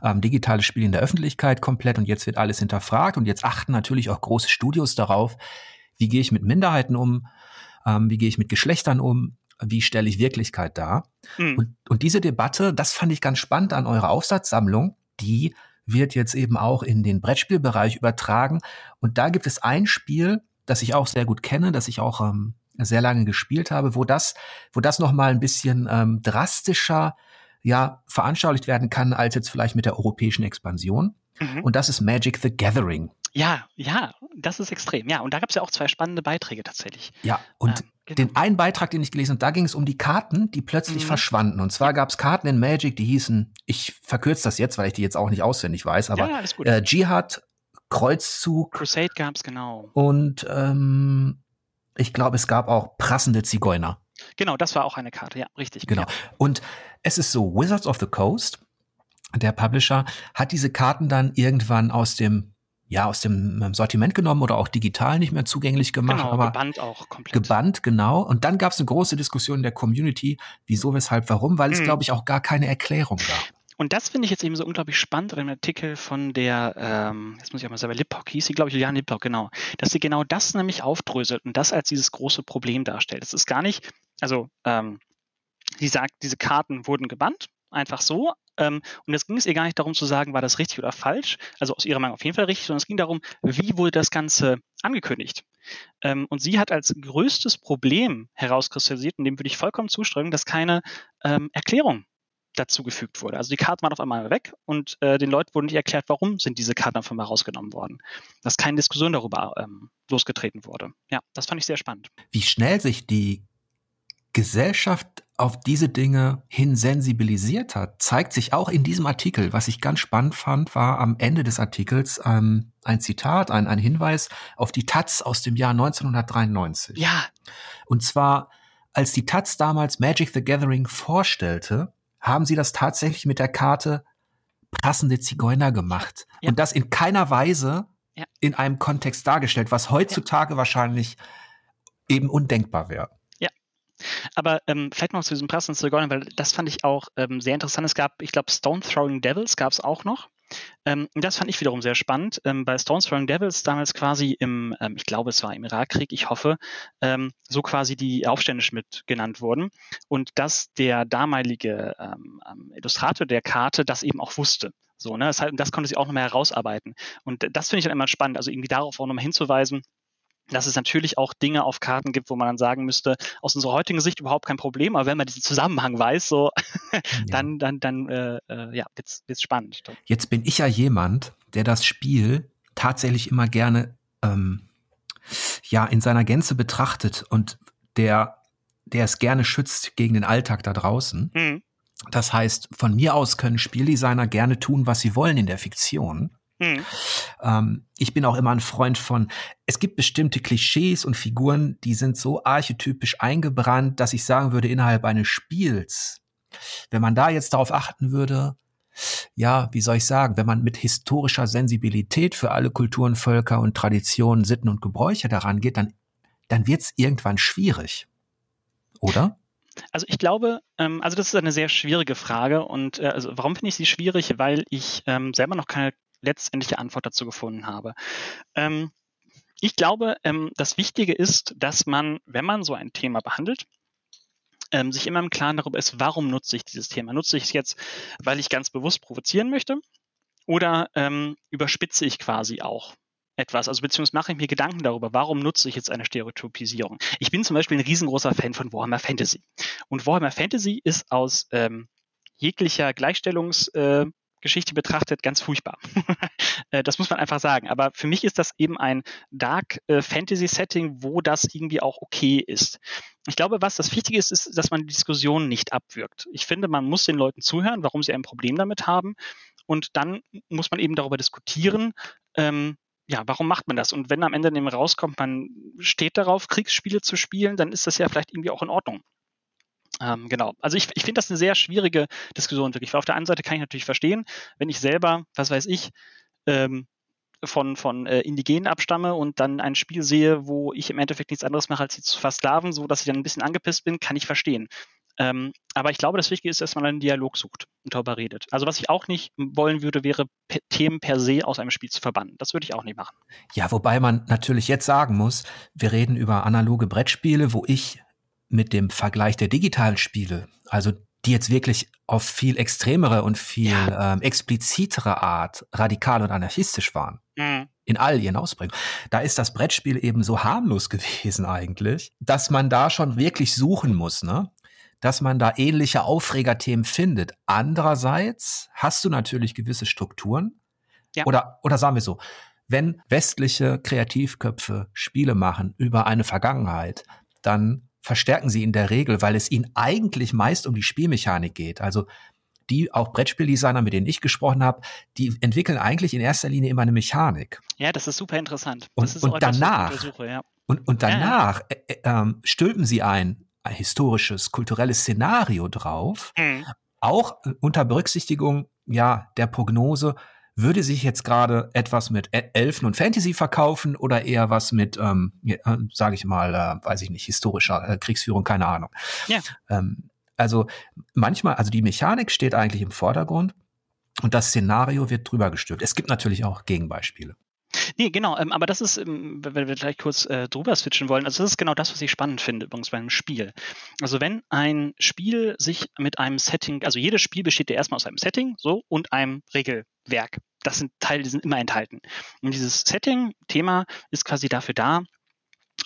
ähm, digitale Spiel in der Öffentlichkeit komplett und jetzt wird alles hinterfragt und jetzt achten natürlich auch große Studios darauf, wie gehe ich mit Minderheiten um, ähm, wie gehe ich mit Geschlechtern um, wie stelle ich Wirklichkeit dar. Mhm. Und, und diese Debatte, das fand ich ganz spannend an eurer Aufsatzsammlung, die wird jetzt eben auch in den Brettspielbereich übertragen. Und da gibt es ein Spiel, das ich auch sehr gut kenne, das ich auch ähm, sehr lange gespielt habe, wo das, wo das noch mal ein bisschen ähm, drastischer ja veranschaulicht werden kann als jetzt vielleicht mit der europäischen Expansion. Mhm. Und das ist Magic the Gathering. Ja, ja, das ist extrem. Ja, und da gab es ja auch zwei spannende Beiträge tatsächlich. Ja, und ähm, genau. den einen Beitrag, den ich gelesen habe, da ging es um die Karten, die plötzlich mhm. verschwanden. Und zwar gab es Karten in Magic, die hießen, ich verkürze das jetzt, weil ich die jetzt auch nicht auswendig weiß, aber ja, äh, Jihad, Kreuzzug. Crusade gab es, genau. Und ähm, ich glaube, es gab auch prassende Zigeuner. Genau, das war auch eine Karte, ja, richtig. Genau. Ja. Und es ist so, Wizards of the Coast, der Publisher, hat diese Karten dann irgendwann aus dem ja, aus dem Sortiment genommen oder auch digital nicht mehr zugänglich gemacht. Genau, aber gebannt auch komplett. Gebannt, genau. Und dann gab es eine große Diskussion in der Community, wieso, weshalb, warum, weil es, hm. glaube ich, auch gar keine Erklärung gab. Und das finde ich jetzt eben so unglaublich spannend in einem Artikel von der, ähm, jetzt muss ich auch mal sagen, Lippock hieß sie, glaube ich, Juliane Lippock, genau, dass sie genau das nämlich aufdröselt und das als dieses große Problem darstellt. Es ist gar nicht, also ähm, sie sagt, diese Karten wurden gebannt, einfach so, ähm, und jetzt ging es ihr gar nicht darum zu sagen, war das richtig oder falsch, also aus ihrer Meinung auf jeden Fall richtig, sondern es ging darum, wie wurde das Ganze angekündigt. Ähm, und sie hat als größtes Problem herauskristallisiert, und dem würde ich vollkommen zustimmen, dass keine ähm, Erklärung dazugefügt wurde. Also die Karten waren auf einmal weg und äh, den Leuten wurde nicht erklärt, warum sind diese Karten auf einmal rausgenommen worden. Dass keine Diskussion darüber ähm, losgetreten wurde. Ja, das fand ich sehr spannend. Wie schnell sich die Gesellschaft auf diese Dinge hin sensibilisiert hat, zeigt sich auch in diesem Artikel. Was ich ganz spannend fand, war am Ende des Artikels ähm, ein Zitat, ein, ein Hinweis auf die Taz aus dem Jahr 1993. Ja. Und zwar, als die Taz damals Magic the Gathering vorstellte, haben sie das tatsächlich mit der Karte passende Zigeuner gemacht. Ja. Und das in keiner Weise ja. in einem Kontext dargestellt, was heutzutage ja. wahrscheinlich eben undenkbar wäre. Aber ähm, vielleicht noch zu diesem Pass und Zigeuner, weil das fand ich auch ähm, sehr interessant. Es gab, ich glaube, Stone Throwing Devils gab es auch noch. Ähm, das fand ich wiederum sehr spannend. Ähm, bei Stone Throwing Devils damals quasi im, ähm, ich glaube, es war im Irakkrieg, ich hoffe, ähm, so quasi die Aufständisch mit genannt wurden. Und dass der damalige ähm, ähm, Illustrator der Karte das eben auch wusste. So, ne? Das, das konnte sie auch nochmal herausarbeiten. Und das finde ich dann immer spannend, also irgendwie darauf auch nochmal hinzuweisen, dass es natürlich auch Dinge auf Karten gibt, wo man dann sagen müsste, aus unserer heutigen Sicht überhaupt kein Problem, aber wenn man diesen Zusammenhang weiß, so ja. dann, dann, dann äh, äh, ja, wird's, wird's spannend. Jetzt bin ich ja jemand, der das Spiel tatsächlich immer gerne ähm, ja in seiner Gänze betrachtet und der, der es gerne schützt gegen den Alltag da draußen. Mhm. Das heißt, von mir aus können Spieldesigner gerne tun, was sie wollen in der Fiktion. Hm. Ähm, ich bin auch immer ein Freund von, es gibt bestimmte Klischees und Figuren, die sind so archetypisch eingebrannt, dass ich sagen würde, innerhalb eines Spiels, wenn man da jetzt darauf achten würde, ja, wie soll ich sagen, wenn man mit historischer Sensibilität für alle Kulturen, Völker und Traditionen, Sitten und Gebräuche daran geht, dann, dann wird es irgendwann schwierig. Oder? Also ich glaube, ähm, also das ist eine sehr schwierige Frage und äh, also warum finde ich sie schwierig? Weil ich ähm, selber noch keine letztendliche Antwort dazu gefunden habe. Ähm, ich glaube, ähm, das Wichtige ist, dass man, wenn man so ein Thema behandelt, ähm, sich immer im Klaren darüber ist, warum nutze ich dieses Thema? Nutze ich es jetzt, weil ich ganz bewusst provozieren möchte? Oder ähm, überspitze ich quasi auch etwas, also beziehungsweise mache ich mir Gedanken darüber, warum nutze ich jetzt eine Stereotypisierung. Ich bin zum Beispiel ein riesengroßer Fan von Warhammer Fantasy. Und Warhammer Fantasy ist aus ähm, jeglicher Gleichstellungs- äh, Geschichte betrachtet, ganz furchtbar. Äh, das muss man einfach sagen. Aber für mich ist das eben ein Dark äh, Fantasy Setting, wo das irgendwie auch okay ist. Ich glaube, was das Wichtige ist, ist, dass man die Diskussion nicht abwirkt. Ich finde, man muss den Leuten zuhören, warum sie ein Problem damit haben. Und dann muss man eben darüber diskutieren, ähm, ja, warum macht man das? Und wenn am Ende eben rauskommt, man steht darauf, Kriegsspiele zu spielen, dann ist das ja vielleicht irgendwie auch in Ordnung. Ähm, genau. Also ich, ich finde das eine sehr schwierige Diskussion wirklich. Weil auf der einen Seite kann ich natürlich verstehen, wenn ich selber, was weiß ich, ähm, von, von äh, Indigenen abstamme und dann ein Spiel sehe, wo ich im Endeffekt nichts anderes mache, als sie zu versklaven, so dass ich dann ein bisschen angepisst bin, kann ich verstehen. Ähm, aber ich glaube, das Wichtige ist, dass man einen Dialog sucht und darüber redet. Also was ich auch nicht wollen würde, wäre Themen per se aus einem Spiel zu verbannen. Das würde ich auch nicht machen. Ja, wobei man natürlich jetzt sagen muss, wir reden über analoge Brettspiele, wo ich mit dem Vergleich der digitalen Spiele, also die jetzt wirklich auf viel extremere und viel ja. ähm, explizitere Art radikal und anarchistisch waren. Mhm. In all ihren Ausprägungen. Da ist das Brettspiel eben so harmlos gewesen eigentlich, dass man da schon wirklich suchen muss, ne? Dass man da ähnliche Aufregerthemen findet. Andererseits hast du natürlich gewisse Strukturen. Ja. Oder, oder sagen wir so, wenn westliche Kreativköpfe Spiele machen über eine Vergangenheit, dann verstärken sie in der Regel, weil es ihnen eigentlich meist um die Spielmechanik geht. Also die auch Brettspieldesigner, mit denen ich gesprochen habe, die entwickeln eigentlich in erster Linie immer eine Mechanik. Ja, das ist super interessant. Und, und danach, ja. und, und danach ja, ja. Äh, äh, stülpen sie ein, ein, historisches, kulturelles Szenario drauf, mhm. auch unter Berücksichtigung ja der Prognose, würde sich jetzt gerade etwas mit Elfen und Fantasy verkaufen oder eher was mit, ähm, äh, sage ich mal, äh, weiß ich nicht, historischer äh, Kriegsführung, keine Ahnung. Ja. Ähm, also manchmal, also die Mechanik steht eigentlich im Vordergrund und das Szenario wird drüber gestülpt. Es gibt natürlich auch Gegenbeispiele. Nee, genau, ähm, aber das ist, ähm, wenn wir gleich kurz äh, drüber switchen wollen, also das ist genau das, was ich spannend finde übrigens bei einem Spiel. Also wenn ein Spiel sich mit einem Setting, also jedes Spiel besteht ja erstmal aus einem Setting, so, und einem Regelwerk. Das sind Teile, die sind immer enthalten. Und dieses Setting-Thema ist quasi dafür da,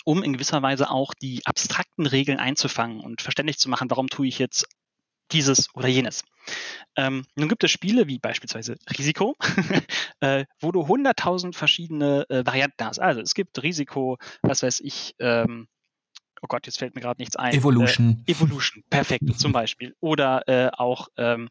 um in gewisser Weise auch die abstrakten Regeln einzufangen und verständlich zu machen, warum tue ich jetzt dieses oder jenes. Ähm, nun gibt es Spiele wie beispielsweise Risiko, äh, wo du 100.000 verschiedene äh, Varianten hast. Also es gibt Risiko, was weiß ich, ähm, oh Gott, jetzt fällt mir gerade nichts ein. Evolution. Äh, Evolution, perfekt zum Beispiel. Oder äh, auch ähm,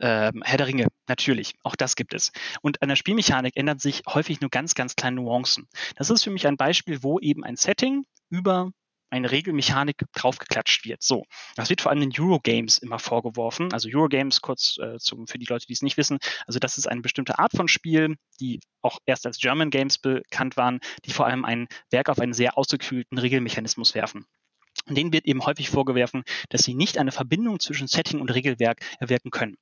ähm, Herr der Ringe, natürlich, auch das gibt es. Und an der Spielmechanik ändern sich häufig nur ganz, ganz kleine Nuancen. Das ist für mich ein Beispiel, wo eben ein Setting über eine Regelmechanik draufgeklatscht wird. So, das wird vor allem in Eurogames immer vorgeworfen. Also Eurogames, kurz äh, zum, für die Leute, die es nicht wissen, also das ist eine bestimmte Art von Spiel, die auch erst als German Games bekannt waren, die vor allem ein Werk auf einen sehr ausgekühlten Regelmechanismus werfen. Und denen wird eben häufig vorgeworfen, dass sie nicht eine Verbindung zwischen Setting und Regelwerk erwirken können.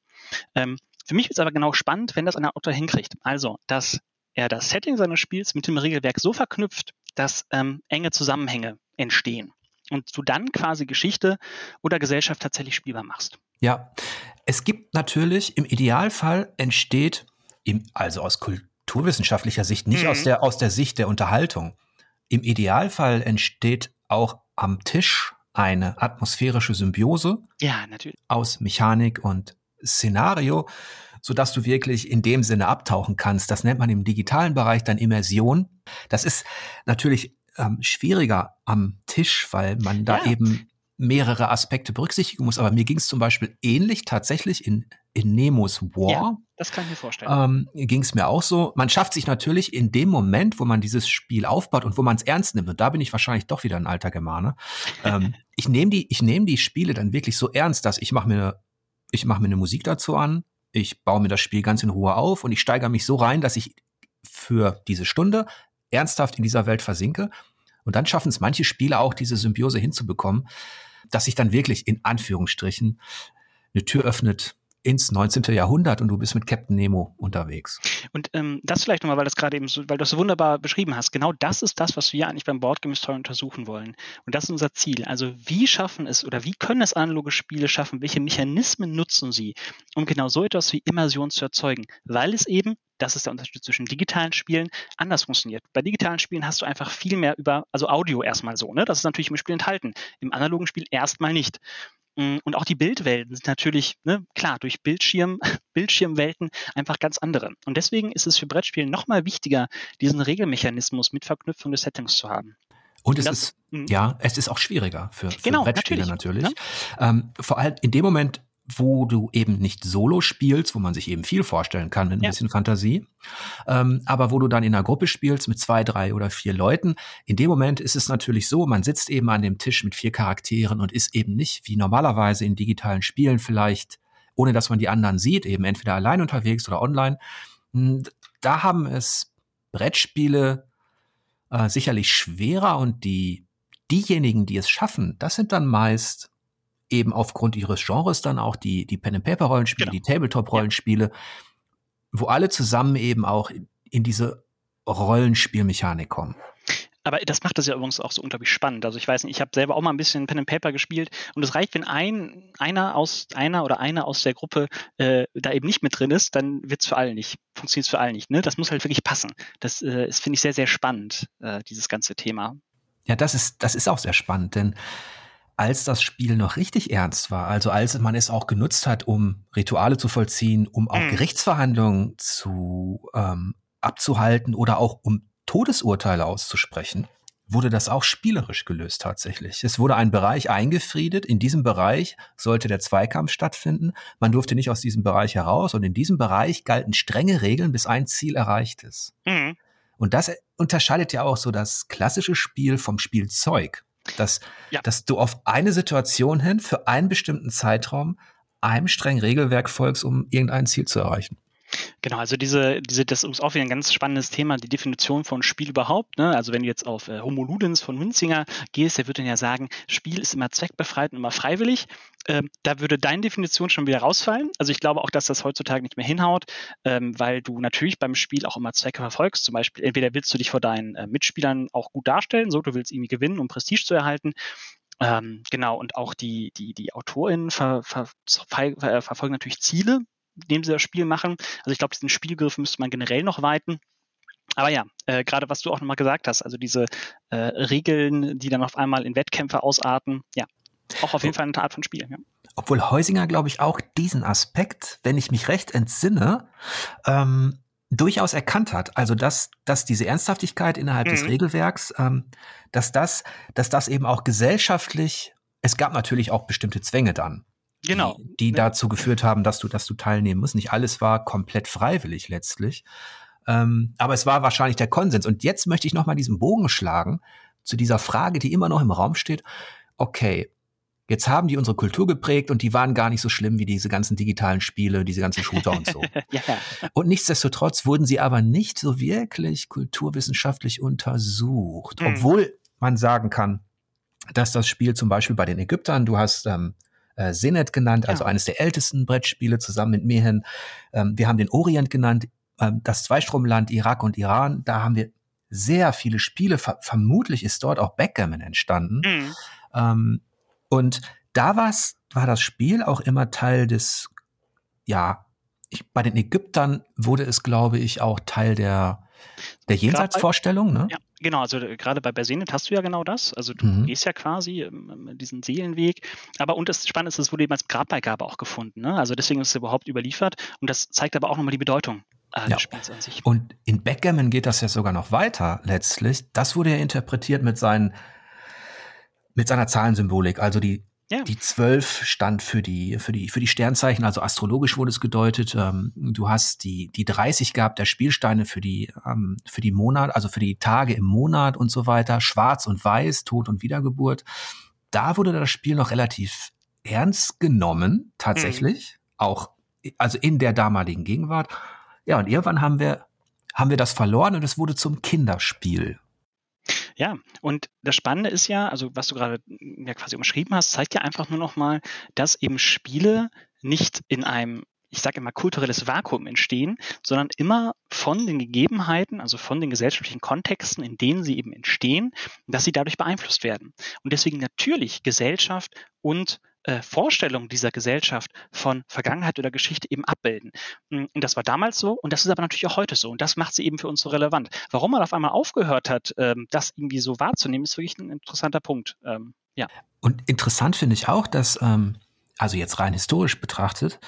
Ähm, für mich ist es aber genau spannend, wenn das ein Autor hinkriegt. Also, dass er das Setting seines Spiels mit dem Regelwerk so verknüpft, dass ähm, enge Zusammenhänge entstehen und du dann quasi Geschichte oder Gesellschaft tatsächlich spielbar machst. Ja, es gibt natürlich, im Idealfall entsteht, im, also aus kulturwissenschaftlicher Sicht, nicht mhm. aus, der, aus der Sicht der Unterhaltung, im Idealfall entsteht auch am Tisch eine atmosphärische Symbiose ja, natürlich. aus Mechanik und Szenario, so dass du wirklich in dem Sinne abtauchen kannst. Das nennt man im digitalen Bereich dann Immersion. Das ist natürlich ähm, schwieriger am Tisch, weil man da ja. eben mehrere Aspekte berücksichtigen muss. Aber mir ging es zum Beispiel ähnlich tatsächlich in, in Nemos War. Ja, das kann ich mir vorstellen. Ähm, ging es mir auch so. Man schafft sich natürlich in dem Moment, wo man dieses Spiel aufbaut und wo man es ernst nimmt, und da bin ich wahrscheinlich doch wieder ein alter Germane. ähm, ich nehme die, ich nehme die Spiele dann wirklich so ernst, dass ich mache mir, ich mache mir eine Musik dazu an, ich baue mir das Spiel ganz in Ruhe auf und ich steigere mich so rein, dass ich für diese Stunde ernsthaft in dieser Welt versinke. Und dann schaffen es manche Spiele auch, diese Symbiose hinzubekommen, dass sich dann wirklich in Anführungsstrichen eine Tür öffnet ins 19. Jahrhundert und du bist mit Captain Nemo unterwegs. Und ähm, das vielleicht nochmal, weil das gerade eben so, weil du das so wunderbar beschrieben hast. Genau das ist das, was wir eigentlich beim Board Game Story untersuchen wollen. Und das ist unser Ziel. Also wie schaffen es oder wie können es analoge Spiele schaffen? Welche Mechanismen nutzen sie, um genau so etwas wie Immersion zu erzeugen? Weil es eben das ist der Unterschied zwischen digitalen Spielen, anders funktioniert. Bei digitalen Spielen hast du einfach viel mehr über, also Audio erstmal so, ne? Das ist natürlich im Spiel enthalten. Im analogen Spiel erstmal nicht. Mm, und auch die Bildwelten sind natürlich, ne, klar, durch Bildschirm, Bildschirmwelten einfach ganz andere. Und deswegen ist es für Brettspielen nochmal wichtiger, diesen Regelmechanismus mit Verknüpfung des Settings zu haben. Und es das, ist, mh. ja, es ist auch schwieriger für, für genau, Brettspiele natürlich. natürlich. Ja? Ähm, vor allem in dem Moment, wo du eben nicht solo spielst, wo man sich eben viel vorstellen kann mit ein ja. bisschen Fantasie, ähm, aber wo du dann in einer Gruppe spielst mit zwei, drei oder vier Leuten. In dem Moment ist es natürlich so, man sitzt eben an dem Tisch mit vier Charakteren und ist eben nicht wie normalerweise in digitalen Spielen vielleicht, ohne dass man die anderen sieht, eben entweder allein unterwegs oder online. Hm, da haben es Brettspiele äh, sicherlich schwerer und die diejenigen, die es schaffen, das sind dann meist eben aufgrund ihres Genres dann auch die, die Pen-and-Paper-Rollenspiele, genau. die Tabletop-Rollenspiele, ja. wo alle zusammen eben auch in, diese Rollenspielmechanik kommen. Aber das macht das ja übrigens auch so unglaublich spannend. Also ich weiß nicht, ich habe selber auch mal ein bisschen Pen and Paper gespielt und es reicht, wenn ein einer aus einer oder einer aus der Gruppe äh, da eben nicht mit drin ist, dann wird's für alle nicht, funktioniert für alle nicht. Ne? Das muss halt wirklich passen. Das äh, ist finde ich sehr sehr spannend äh, dieses ganze Thema. Ja, das ist das ist auch sehr spannend, denn als das Spiel noch richtig ernst war, also als man es auch genutzt hat, um Rituale zu vollziehen, um auch mhm. Gerichtsverhandlungen zu ähm, abzuhalten oder auch um Todesurteile auszusprechen, wurde das auch spielerisch gelöst tatsächlich. Es wurde ein Bereich eingefriedet. In diesem Bereich sollte der Zweikampf stattfinden. Man durfte nicht aus diesem Bereich heraus und in diesem Bereich galten strenge Regeln, bis ein Ziel erreicht ist. Mhm. Und das unterscheidet ja auch so das klassische Spiel vom Spielzeug. Dass, ja. dass du auf eine Situation hin für einen bestimmten Zeitraum einem strengen Regelwerk folgst, um irgendein Ziel zu erreichen. Genau, also diese, diese, das ist auch wieder ein ganz spannendes Thema, die Definition von Spiel überhaupt. Ne? Also wenn du jetzt auf äh, Homo Ludens von Münzinger gehst, der würde dann ja sagen, Spiel ist immer zweckbefreit und immer freiwillig. Ähm, da würde deine Definition schon wieder rausfallen. Also ich glaube auch, dass das heutzutage nicht mehr hinhaut, ähm, weil du natürlich beim Spiel auch immer Zwecke verfolgst. Zum Beispiel, entweder willst du dich vor deinen äh, Mitspielern auch gut darstellen, so du willst irgendwie gewinnen, um Prestige zu erhalten, ähm, genau, und auch die, die, die AutorInnen ver, ver, ver, verfolgen natürlich Ziele, indem sie das Spiel machen. Also ich glaube, diesen Spielgriff müsste man generell noch weiten. Aber ja, äh, gerade was du auch nochmal gesagt hast, also diese äh, Regeln, die dann auf einmal in Wettkämpfe ausarten, ja, auch auf jeden Fall eine Art von Spiel. Ja. Obwohl Heusinger, glaube ich, auch diesen Aspekt, wenn ich mich recht entsinne, ähm, durchaus erkannt hat. Also dass, dass diese Ernsthaftigkeit innerhalb mhm. des Regelwerks, ähm, dass das, dass das eben auch gesellschaftlich, es gab natürlich auch bestimmte Zwänge dann. Genau. Die, die dazu geführt haben, dass du, dass du teilnehmen musst. Nicht alles war komplett freiwillig letztlich. Ähm, aber es war wahrscheinlich der Konsens. Und jetzt möchte ich nochmal diesen Bogen schlagen zu dieser Frage, die immer noch im Raum steht. Okay, jetzt haben die unsere Kultur geprägt und die waren gar nicht so schlimm wie diese ganzen digitalen Spiele, diese ganzen Shooter und so. ja. Und nichtsdestotrotz wurden sie aber nicht so wirklich kulturwissenschaftlich untersucht. Mhm. Obwohl man sagen kann, dass das Spiel zum Beispiel bei den Ägyptern, du hast ähm, äh, Senet genannt, also ja. eines der ältesten Brettspiele zusammen mit Mehen. Ähm, wir haben den Orient genannt, ähm, das Zweistromland Irak und Iran. Da haben wir sehr viele Spiele. Ver vermutlich ist dort auch Backgammon entstanden. Mhm. Ähm, und da war's, war das Spiel auch immer Teil des, ja, ich, bei den Ägyptern wurde es, glaube ich, auch Teil der, der Jenseitsvorstellung, ne? Ja, genau. Also äh, gerade bei Bersenet hast du ja genau das. Also du mhm. gehst ja quasi ähm, diesen Seelenweg. Aber und das Spannende ist, es wurde eben als Grabbeigabe auch gefunden. Ne? Also deswegen ist es überhaupt überliefert. Und das zeigt aber auch nochmal die Bedeutung äh, ja. des Spiels an sich. Und in Backgammon geht das ja sogar noch weiter letztlich. Das wurde ja interpretiert mit seinen mit seiner Zahlensymbolik. Also die ja. Die zwölf stand für die, für die, für die Sternzeichen, also astrologisch wurde es gedeutet. Ähm, du hast die, die 30 gehabt der Spielsteine für die, ähm, für die Monat, also für die Tage im Monat und so weiter. Schwarz und Weiß, Tod und Wiedergeburt. Da wurde das Spiel noch relativ ernst genommen, tatsächlich. Mhm. Auch, also in der damaligen Gegenwart. Ja, und irgendwann haben wir, haben wir das verloren und es wurde zum Kinderspiel. Ja, und das Spannende ist ja, also was du gerade ja quasi umschrieben hast, zeigt ja einfach nur nochmal, dass eben Spiele nicht in einem ich sage immer, kulturelles Vakuum entstehen, sondern immer von den Gegebenheiten, also von den gesellschaftlichen Kontexten, in denen sie eben entstehen, dass sie dadurch beeinflusst werden. Und deswegen natürlich Gesellschaft und äh, Vorstellung dieser Gesellschaft von Vergangenheit oder Geschichte eben abbilden. Mm, und das war damals so und das ist aber natürlich auch heute so. Und das macht sie eben für uns so relevant. Warum man auf einmal aufgehört hat, ähm, das irgendwie so wahrzunehmen, ist wirklich ein interessanter Punkt. Ähm, ja. Und interessant finde ich auch, dass, ähm, also jetzt rein historisch betrachtet,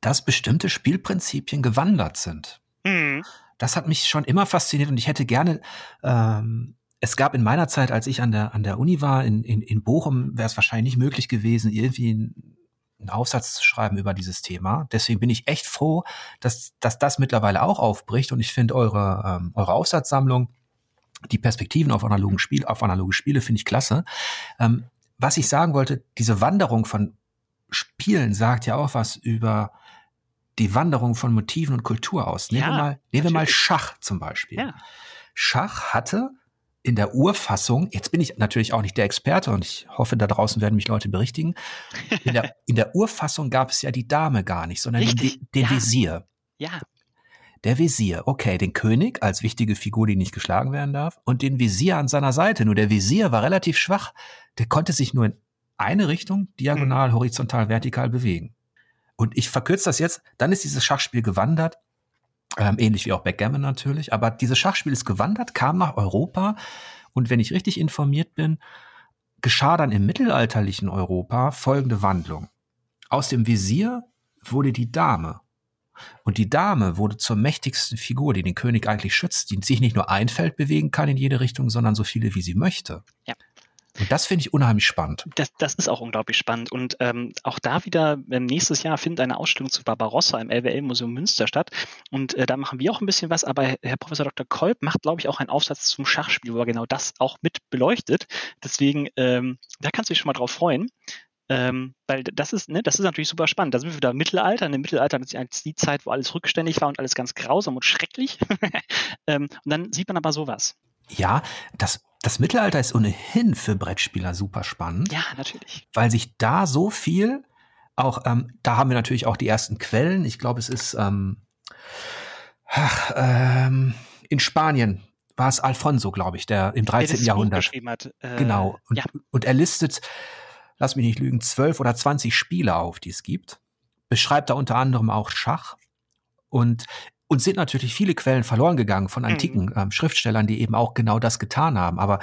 dass bestimmte Spielprinzipien gewandert sind. Mhm. Das hat mich schon immer fasziniert und ich hätte gerne ähm, es gab in meiner Zeit, als ich an der, an der Uni war, in, in, in Bochum, wäre es wahrscheinlich nicht möglich gewesen, irgendwie einen Aufsatz zu schreiben über dieses Thema. Deswegen bin ich echt froh, dass, dass das mittlerweile auch aufbricht. Und ich finde eure, ähm, eure Aufsatzsammlung, die Perspektiven auf analogen Spiel, auf analoge Spiele finde ich klasse. Ähm, was ich sagen wollte, diese Wanderung von Spielen sagt ja auch was über die Wanderung von Motiven und Kultur aus. Nehmen, ja, wir, mal, nehmen wir mal Schach zum Beispiel. Ja. Schach hatte in der Urfassung, jetzt bin ich natürlich auch nicht der Experte und ich hoffe, da draußen werden mich Leute berichtigen. In der, in der Urfassung gab es ja die Dame gar nicht, sondern Richtig, den, den ja. Visier. Ja, Der Visier, okay, den König als wichtige Figur, die nicht geschlagen werden darf, und den Visier an seiner Seite. Nur der Visier war relativ schwach. Der konnte sich nur in eine Richtung, diagonal, horizontal, vertikal bewegen. Und ich verkürze das jetzt, dann ist dieses Schachspiel gewandert, ähm, ähnlich wie auch Backgammon natürlich, aber dieses Schachspiel ist gewandert, kam nach Europa und wenn ich richtig informiert bin, geschah dann im mittelalterlichen Europa folgende Wandlung. Aus dem Visier wurde die Dame. Und die Dame wurde zur mächtigsten Figur, die den König eigentlich schützt, die sich nicht nur ein Feld bewegen kann in jede Richtung, sondern so viele, wie sie möchte. Ja. Und das finde ich unheimlich spannend. das, das ist auch unglaublich spannend. Und ähm, auch da wieder, ähm, nächstes Jahr findet eine Ausstellung zu Barbarossa im LWL-Museum Münster statt. Und äh, da machen wir auch ein bisschen was, aber Herr Professor Dr. Kolb macht, glaube ich, auch einen Aufsatz zum Schachspiel, wo er genau das auch mit beleuchtet. Deswegen, ähm, da kannst du dich schon mal drauf freuen. Ähm, weil das ist, ne, das ist natürlich super spannend. Da sind wir wieder im Mittelalter. Und Im Mittelalter ist die Zeit, wo alles rückständig war und alles ganz grausam und schrecklich. ähm, und dann sieht man aber sowas. Ja, das, das Mittelalter ist ohnehin für Brettspieler super spannend. Ja, natürlich. weil sich da so viel auch, ähm, da haben wir natürlich auch die ersten Quellen. Ich glaube, es ist ähm, ach, ähm, in Spanien war es Alfonso, glaube ich, der im Der 13. das Buch Jahrhundert. Äh, Genau. Und, ja. und er listet, lass mich nicht lügen, zwölf oder zwanzig Spiele auf, die es gibt. Beschreibt da unter anderem auch Schach. Und uns sind natürlich viele Quellen verloren gegangen von antiken ähm, Schriftstellern, die eben auch genau das getan haben. Aber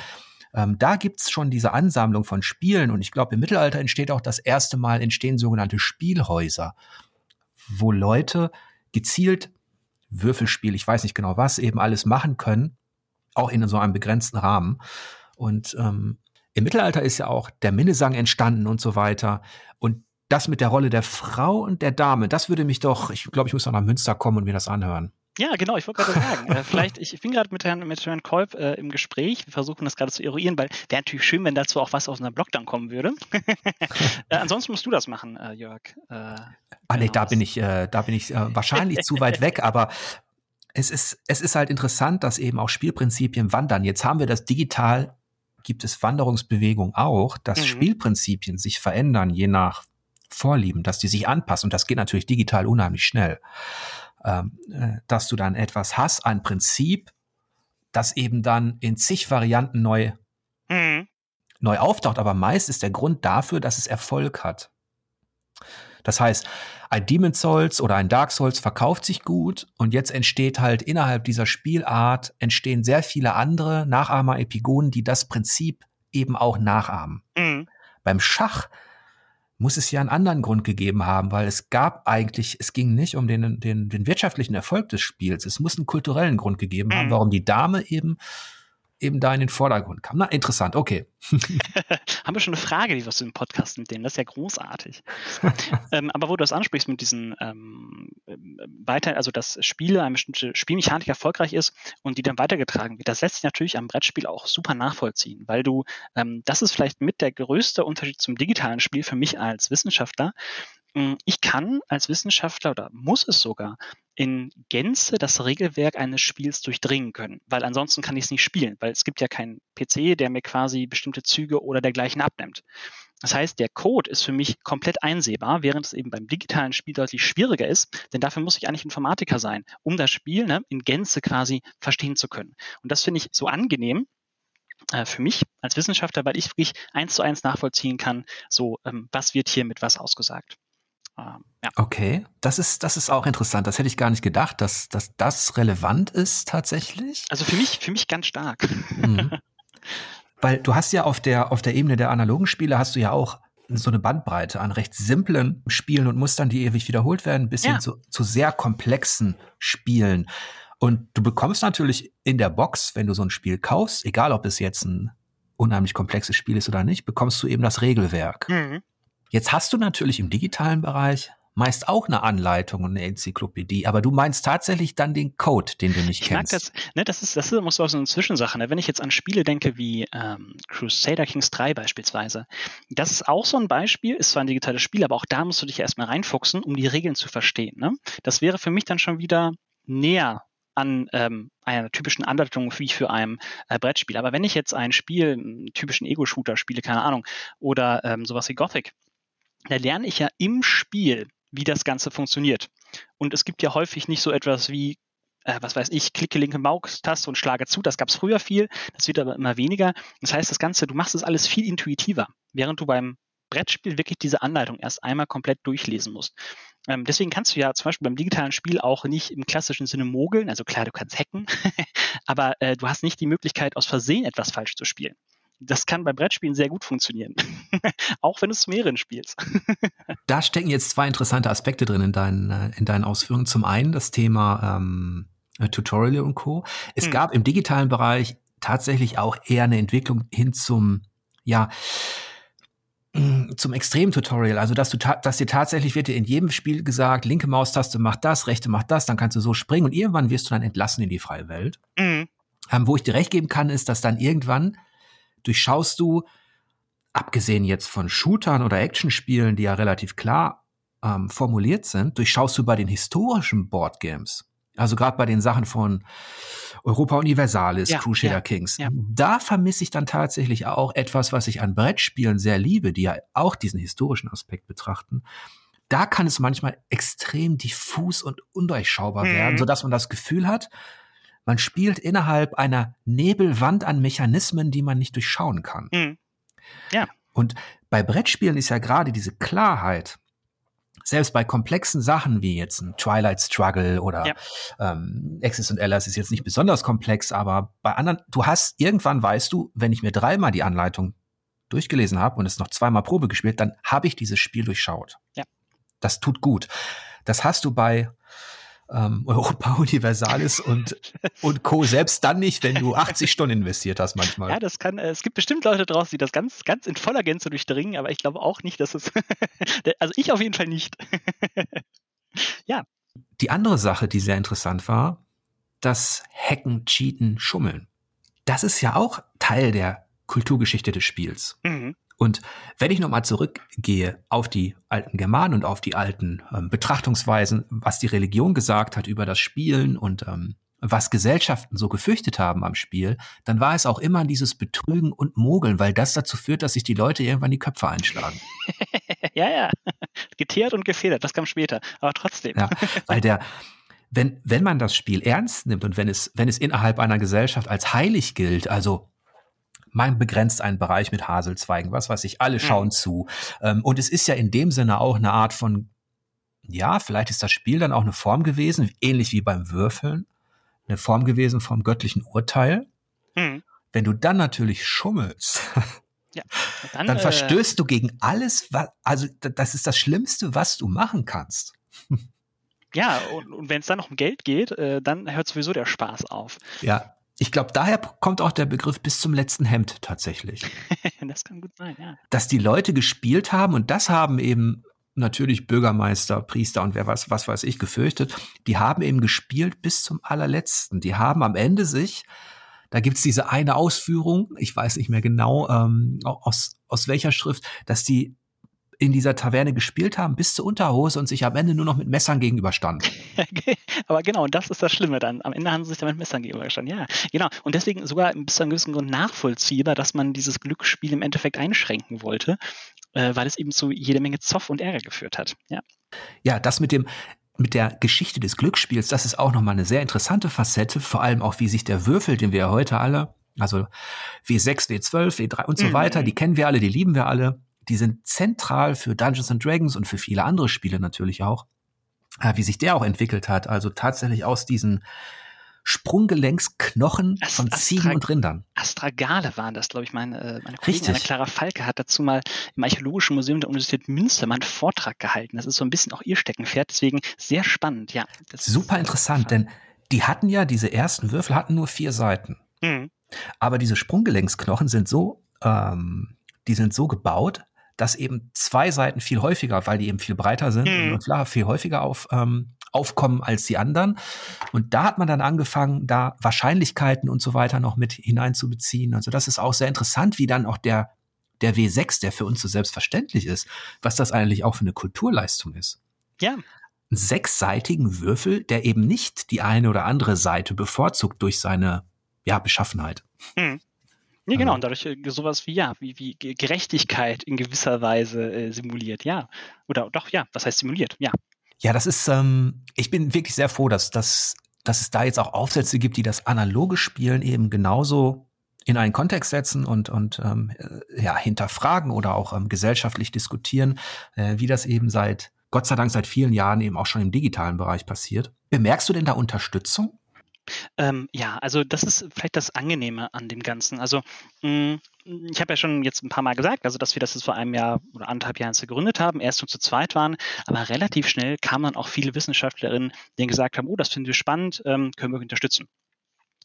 ähm, da gibt's schon diese Ansammlung von Spielen. Und ich glaube, im Mittelalter entsteht auch das erste Mal entstehen sogenannte Spielhäuser, wo Leute gezielt Würfelspiel, ich weiß nicht genau was, eben alles machen können, auch in so einem begrenzten Rahmen. Und ähm, im Mittelalter ist ja auch der Minnesang entstanden und so weiter. Und das mit der Rolle der Frau und der Dame, das würde mich doch, ich glaube, ich muss noch nach Münster kommen und mir das anhören. Ja, genau, ich wollte gerade sagen, äh, vielleicht, ich, ich bin gerade mit Herrn, mit Herrn Kolb äh, im Gespräch, wir versuchen das gerade zu eruieren, weil wäre natürlich schön, wenn dazu auch was aus unserem Blog dann kommen würde. äh, ansonsten musst du das machen, äh, Jörg. Äh, Ah, nee, genau, da das- bin ich, äh, da bin ich äh, wahrscheinlich zu weit weg, aber es ist, es ist halt interessant, dass eben auch Spielprinzipien wandern. Jetzt haben wir das digital, gibt es Wanderungsbewegung auch, dass Mhm. Spielprinzipien sich verändern, je nach Vorlieben, dass die sich anpassen. Und das geht natürlich digital unheimlich schnell. Ähm, äh, dass du dann etwas hast, ein Prinzip, das eben dann in zig Varianten neu Mhm. neu auftaucht, aber meist ist der Grund dafür, dass es Erfolg hat. Das heißt, ein Demon Souls oder ein Dark Souls verkauft sich gut und jetzt entsteht halt innerhalb dieser Spielart entstehen sehr viele andere Nachahmer-Epigonen, die das Prinzip eben auch nachahmen. Mhm. Beim Schach muss es ja einen anderen Grund gegeben haben, weil es gab eigentlich, es ging nicht um den, den, den wirtschaftlichen Erfolg des Spiels. Es muss einen kulturellen Grund gegeben haben, Mhm. warum die Dame eben eben da in den Vordergrund kam. Na, interessant, okay. Haben wir schon eine Frage, die wir aus dem Podcast mitnehmen? Das ist ja großartig. ähm, aber wo du das ansprichst mit diesen ähm, weiter, also dass Spiele, eine bestimmte Spielmechanik erfolgreich ist und die dann weitergetragen wird, das lässt sich natürlich am Brettspiel auch super nachvollziehen, weil du, ähm, das ist vielleicht mit der größte Unterschied zum digitalen Spiel für mich als Wissenschaftler. Mm, Ich kann als Wissenschaftler oder muss es sogar in Gänze das Regelwerk eines Spiels durchdringen können, weil ansonsten kann ich es nicht spielen, weil es gibt ja keinen PC, der mir quasi bestimmte Züge oder dergleichen abnimmt. Das heißt, der Code ist für mich komplett einsehbar, während es eben beim digitalen Spiel deutlich schwieriger ist, denn dafür muss ich eigentlich Informatiker sein, um das Spiel ne, in Gänze quasi verstehen zu können. Und das finde ich so angenehm, äh, für mich als Wissenschaftler, weil ich wirklich eins zu eins nachvollziehen kann, so ähm, was wird hier mit was ausgesagt. Ähm, ja. Okay, das ist, das ist auch interessant. Das hätte ich gar nicht gedacht, dass, dass das relevant ist tatsächlich. Also für mich, für mich ganz stark. Mhm. Weil du hast ja auf der, auf der Ebene der analogen Spiele hast du ja auch so eine Bandbreite an recht simplen Spielen und Mustern, die ewig wiederholt werden, bis hin Ja. zu, zu sehr komplexen Spielen. Und du bekommst natürlich in der Box, wenn du so ein Spiel kaufst, egal ob es jetzt ein unheimlich komplexes Spiel ist oder nicht, bekommst du eben das Regelwerk. Mhm. Jetzt hast du natürlich im digitalen Bereich meist auch eine Anleitung und eine Enzyklopädie, aber du meinst tatsächlich dann den Code, den du nicht Ich mag kennst. das, ne, das ist, das ist, muss auch so eine Zwischensache. Ne? Wenn ich jetzt an Spiele denke wie ähm, Crusader Kings 3 beispielsweise, das ist auch so ein Beispiel, ist zwar ein digitales Spiel, aber auch da musst du dich erstmal reinfuchsen, um die Regeln zu verstehen. Ne? Das wäre für mich dann schon wieder näher an ähm, einer typischen Anleitung wie für ein äh, Brettspiel. Aber wenn ich jetzt ein Spiel, einen typischen Ego-Shooter spiele, keine Ahnung, oder ähm, sowas wie Gothic, da lerne ich ja im Spiel, wie das Ganze funktioniert. Und es gibt ja häufig nicht so etwas wie äh, was weiß ich, klicke linke Maustaste und schlage zu. Das gab es früher viel, das wird aber immer weniger. Das heißt, das Ganze, du machst es alles viel intuitiver, während du beim Brettspiel wirklich diese Anleitung erst einmal komplett durchlesen musst. Ähm, deswegen kannst du ja zum Beispiel beim digitalen Spiel auch nicht im klassischen Sinne mogeln. Also klar, du kannst hacken, aber äh, du hast nicht die Möglichkeit, aus Versehen etwas falsch zu spielen. Das kann bei Brettspielen sehr gut funktionieren. auch wenn du es mehreren spielst. da stecken jetzt zwei interessante Aspekte drin in deinen, äh, in deinen Ausführungen. Zum einen das Thema ähm, Tutorial und Co. Es hm. gab im digitalen Bereich tatsächlich auch eher eine Entwicklung hin zum, ja, zum Extrem-Tutorial, also dass du dass dir tatsächlich wird dir in jedem Spiel gesagt, linke Maustaste macht das, rechte macht das, dann kannst du so springen und irgendwann wirst du dann entlassen in die freie Welt. Mhm. Ähm, wo ich dir recht geben kann, ist, dass dann irgendwann durchschaust du, abgesehen jetzt von Shootern oder Actionspielen, die ja relativ klar ähm, formuliert sind, durchschaust du bei den historischen Boardgames, also gerade bei den Sachen von Europa Universalis, ja, Crusader ja, Kings. Ja. Da vermisse ich dann tatsächlich auch etwas, was ich an Brettspielen sehr liebe, die ja auch diesen historischen Aspekt betrachten. Da kann es manchmal extrem diffus und undurchschaubar mhm. werden, sodass man das Gefühl hat, man spielt innerhalb einer Nebelwand an Mechanismen, die man nicht durchschauen kann. Mhm. Ja. Und bei Brettspielen ist ja gerade diese Klarheit, selbst bei komplexen Sachen wie jetzt ein Twilight Struggle oder ja. ähm, Axis und Allies ist jetzt nicht besonders komplex, aber bei anderen, du hast irgendwann weißt du, wenn ich mir dreimal die Anleitung durchgelesen habe und es noch zweimal Probe gespielt, dann habe ich dieses Spiel durchschaut. Ja. Das tut gut. Das hast du bei ähm, Europa Universalis und, und Co. Selbst dann nicht, wenn du 80 Stunden investiert hast manchmal. Ja, das kann, äh, es gibt bestimmt Leute draußen, die das ganz, ganz in voller Gänze durchdringen, aber ich glaube auch nicht, dass es, also ich auf jeden Fall nicht. ja. Die andere Sache, die sehr interessant war, das Hacken, Cheaten, Schummeln. Das ist ja auch Teil der Kulturgeschichte des Spiels. Mhm. Und wenn ich nochmal zurückgehe auf die alten Germanen und auf die alten ähm, Betrachtungsweisen, was die Religion gesagt hat über das Spielen und ähm, was Gesellschaften so gefürchtet haben am Spiel, dann war es auch immer dieses Betrügen und Mogeln, weil das dazu führt, dass sich die Leute irgendwann die Köpfe einschlagen. ja, ja. Geteert und gefedert, das kam später, aber trotzdem. Ja, weil der, wenn, wenn man das Spiel ernst nimmt und wenn es, wenn es innerhalb einer Gesellschaft als heilig gilt, also man begrenzt einen Bereich mit Haselzweigen, was weiß ich, alle mhm. schauen mhm. zu. Ähm, und es ist ja in dem Sinne auch eine Art von, ja, vielleicht ist das Spiel dann auch eine Form gewesen, ähnlich wie beim Würfeln, eine Form gewesen vom göttlichen Urteil. Mhm. Wenn du dann natürlich schummelst, ja, dann, dann, äh, verstößt du gegen alles, was, also das ist das Schlimmste, was du machen kannst. Ja, und, und wenn es dann noch um Geld geht, äh, dann hört sowieso der Spaß auf. Ja, ich glaube, daher kommt auch der Begriff bis zum letzten Hemd tatsächlich. das kann gut sein, ja. Dass die Leute gespielt haben und das haben eben natürlich Bürgermeister, Priester und wer was, was weiß ich gefürchtet, die haben eben gespielt bis zum allerletzten. Die haben am Ende sich, da gibt's diese eine Ausführung, ich weiß nicht mehr genau, ähm, aus, aus welcher Schrift, dass die in dieser Taverne gespielt haben bis zur Unterhose und sich am Ende nur noch mit Messern gegenüberstanden. Aber genau, und das ist das Schlimme dann. Am Ende haben sie sich dann mit Messern gegenübergestanden. Ja, genau. Und deswegen sogar bis zu einem gewissen Grund nachvollziehbar, dass man dieses Glücksspiel im Endeffekt einschränken wollte, äh, weil es eben zu jede Menge Zoff und Ärger geführt hat. Ja, ja das mit dem mit der Geschichte des Glücksspiels, das ist auch nochmal eine sehr interessante Facette, vor allem auch, wie sich der Würfel, den wir ja heute alle, also W6, W12, W3 und so mhm. weiter, die kennen wir alle, die lieben wir alle, die sind zentral für Dungeons and Dragons und für viele andere Spiele natürlich auch, äh, wie sich der auch entwickelt hat. Also tatsächlich aus diesen Sprunggelenksknochen Ast von Ziegen Astra und Rindern. Astragale waren das, glaube ich. Meine, äh, meine Kollegin Clara Falke hat dazu mal im Archäologischen Museum der Universität Münster mal einen Vortrag gehalten. Das ist so ein bisschen auch ihr Steckenpferd, deswegen sehr spannend, ja. Super interessant, denn die hatten ja, diese ersten Würfel hatten nur vier Seiten. Mhm. Aber diese Sprunggelenksknochen sind so, ähm, die sind so gebaut, dass eben zwei Seiten viel häufiger, weil die eben viel breiter sind mhm. und klar, viel häufiger auf, ähm, aufkommen als die anderen. Und da hat man dann angefangen, da Wahrscheinlichkeiten und so weiter noch mit hineinzubeziehen. Also das ist auch sehr interessant, wie dann auch der, der W6, der für uns so selbstverständlich ist, was das eigentlich auch für eine Kulturleistung ist. Ja. einen sechsseitigen Würfel, der eben nicht die eine oder andere Seite bevorzugt durch seine ja, Beschaffenheit. Hm. Ja, genau, und dadurch äh, sowas wie, ja, wie, wie Gerechtigkeit in gewisser Weise äh, simuliert, ja. Oder doch, ja, was heißt simuliert, ja. Ja, das ist, ähm, ich bin wirklich sehr froh, dass, dass, dass es da jetzt auch Aufsätze gibt, die das analoge Spielen eben genauso in einen Kontext setzen und, und ähm, äh, ja, hinterfragen oder auch ähm, gesellschaftlich diskutieren, äh, wie das eben seit, Gott sei Dank seit vielen Jahren eben auch schon im digitalen Bereich passiert. Bemerkst du denn da Unterstützung? Ähm, ja, also das ist vielleicht das Angenehme an dem Ganzen. Also mh, hm, ich habe ja schon jetzt ein paar Mal gesagt, also dass wir das jetzt vor einem Jahr oder anderthalb Jahren gegründet haben, erst nur zu zweit waren, aber relativ schnell kamen dann auch viele Wissenschaftlerinnen, die gesagt haben, oh, das finden wir spannend, ähm, können wir unterstützen.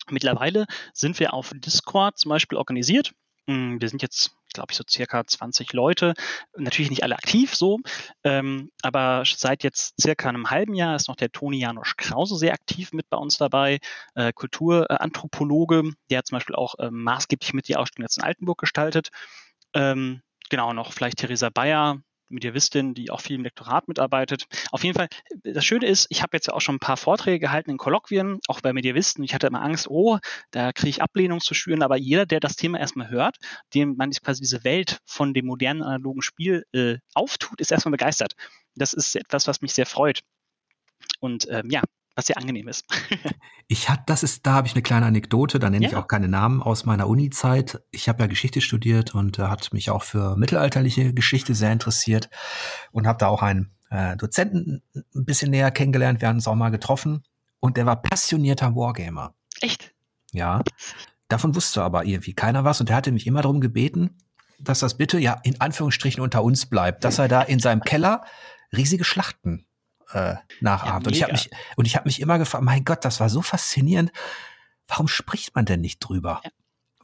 Mittlerweile sind wir auf Discord zum Beispiel organisiert. Hm, wir sind jetzt glaube ich, so circa 20 Leute. Natürlich nicht alle aktiv so, ähm, aber seit jetzt circa einem halben Jahr ist noch der Toni Janosch Krause sehr aktiv mit bei uns dabei, äh, Kulturanthropologe, der hat zum Beispiel auch äh, maßgeblich mit die Ausstellung jetzt in Altenburg gestaltet. Ähm, genau, noch vielleicht Theresa Bayer, Mediavistin, die auch viel im Lektorat mitarbeitet. Auf jeden Fall, das Schöne ist, ich habe jetzt ja auch schon ein paar Vorträge gehalten in Kolloquien, auch bei Mediavisten. Ich hatte immer Angst, oh, da kriege ich Ablehnung zu schüren, aber jeder, der das Thema erstmal hört, dem man quasi diese Welt von dem modernen analogen Spiel äh, auftut, ist erstmal begeistert. Das ist etwas, was mich sehr freut. Und ähm, ja, was sehr angenehm ist. ich hatte, das ist, da habe ich eine kleine Anekdote, da nenne ja. ich auch keine Namen aus meiner Uni-Zeit. Ich habe ja Geschichte studiert und äh, hat mich auch für mittelalterliche Geschichte sehr interessiert und habe da auch einen äh, Dozenten ein bisschen näher kennengelernt. Wir haben uns auch mal getroffen und der war passionierter Wargamer. Echt? Ja. Davon wusste aber irgendwie keiner was und der hatte mich immer darum gebeten, dass das bitte ja in Anführungsstrichen unter uns bleibt, dass er da in seinem Keller riesige Schlachten äh, nachahmt. Ja, und ich habe mich und ich habe mich immer gefragt, mein Gott, das war so faszinierend. Warum spricht man denn nicht drüber? Ja.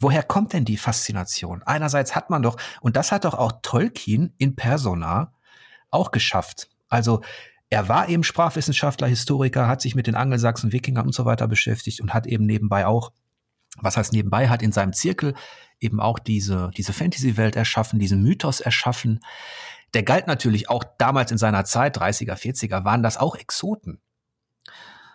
Woher kommt denn die Faszination? Einerseits hat man doch, und das hat doch auch Tolkien in Persona auch geschafft. Also er war eben Sprachwissenschaftler, Historiker, hat sich mit den Angelsachsen, Wikingern und so weiter beschäftigt und hat eben nebenbei auch, was heißt nebenbei, hat in seinem Zirkel eben auch diese, diese Fantasy-Welt erschaffen, diesen Mythos erschaffen. Der galt natürlich auch damals in seiner Zeit, 30er, 40er, waren das auch Exoten.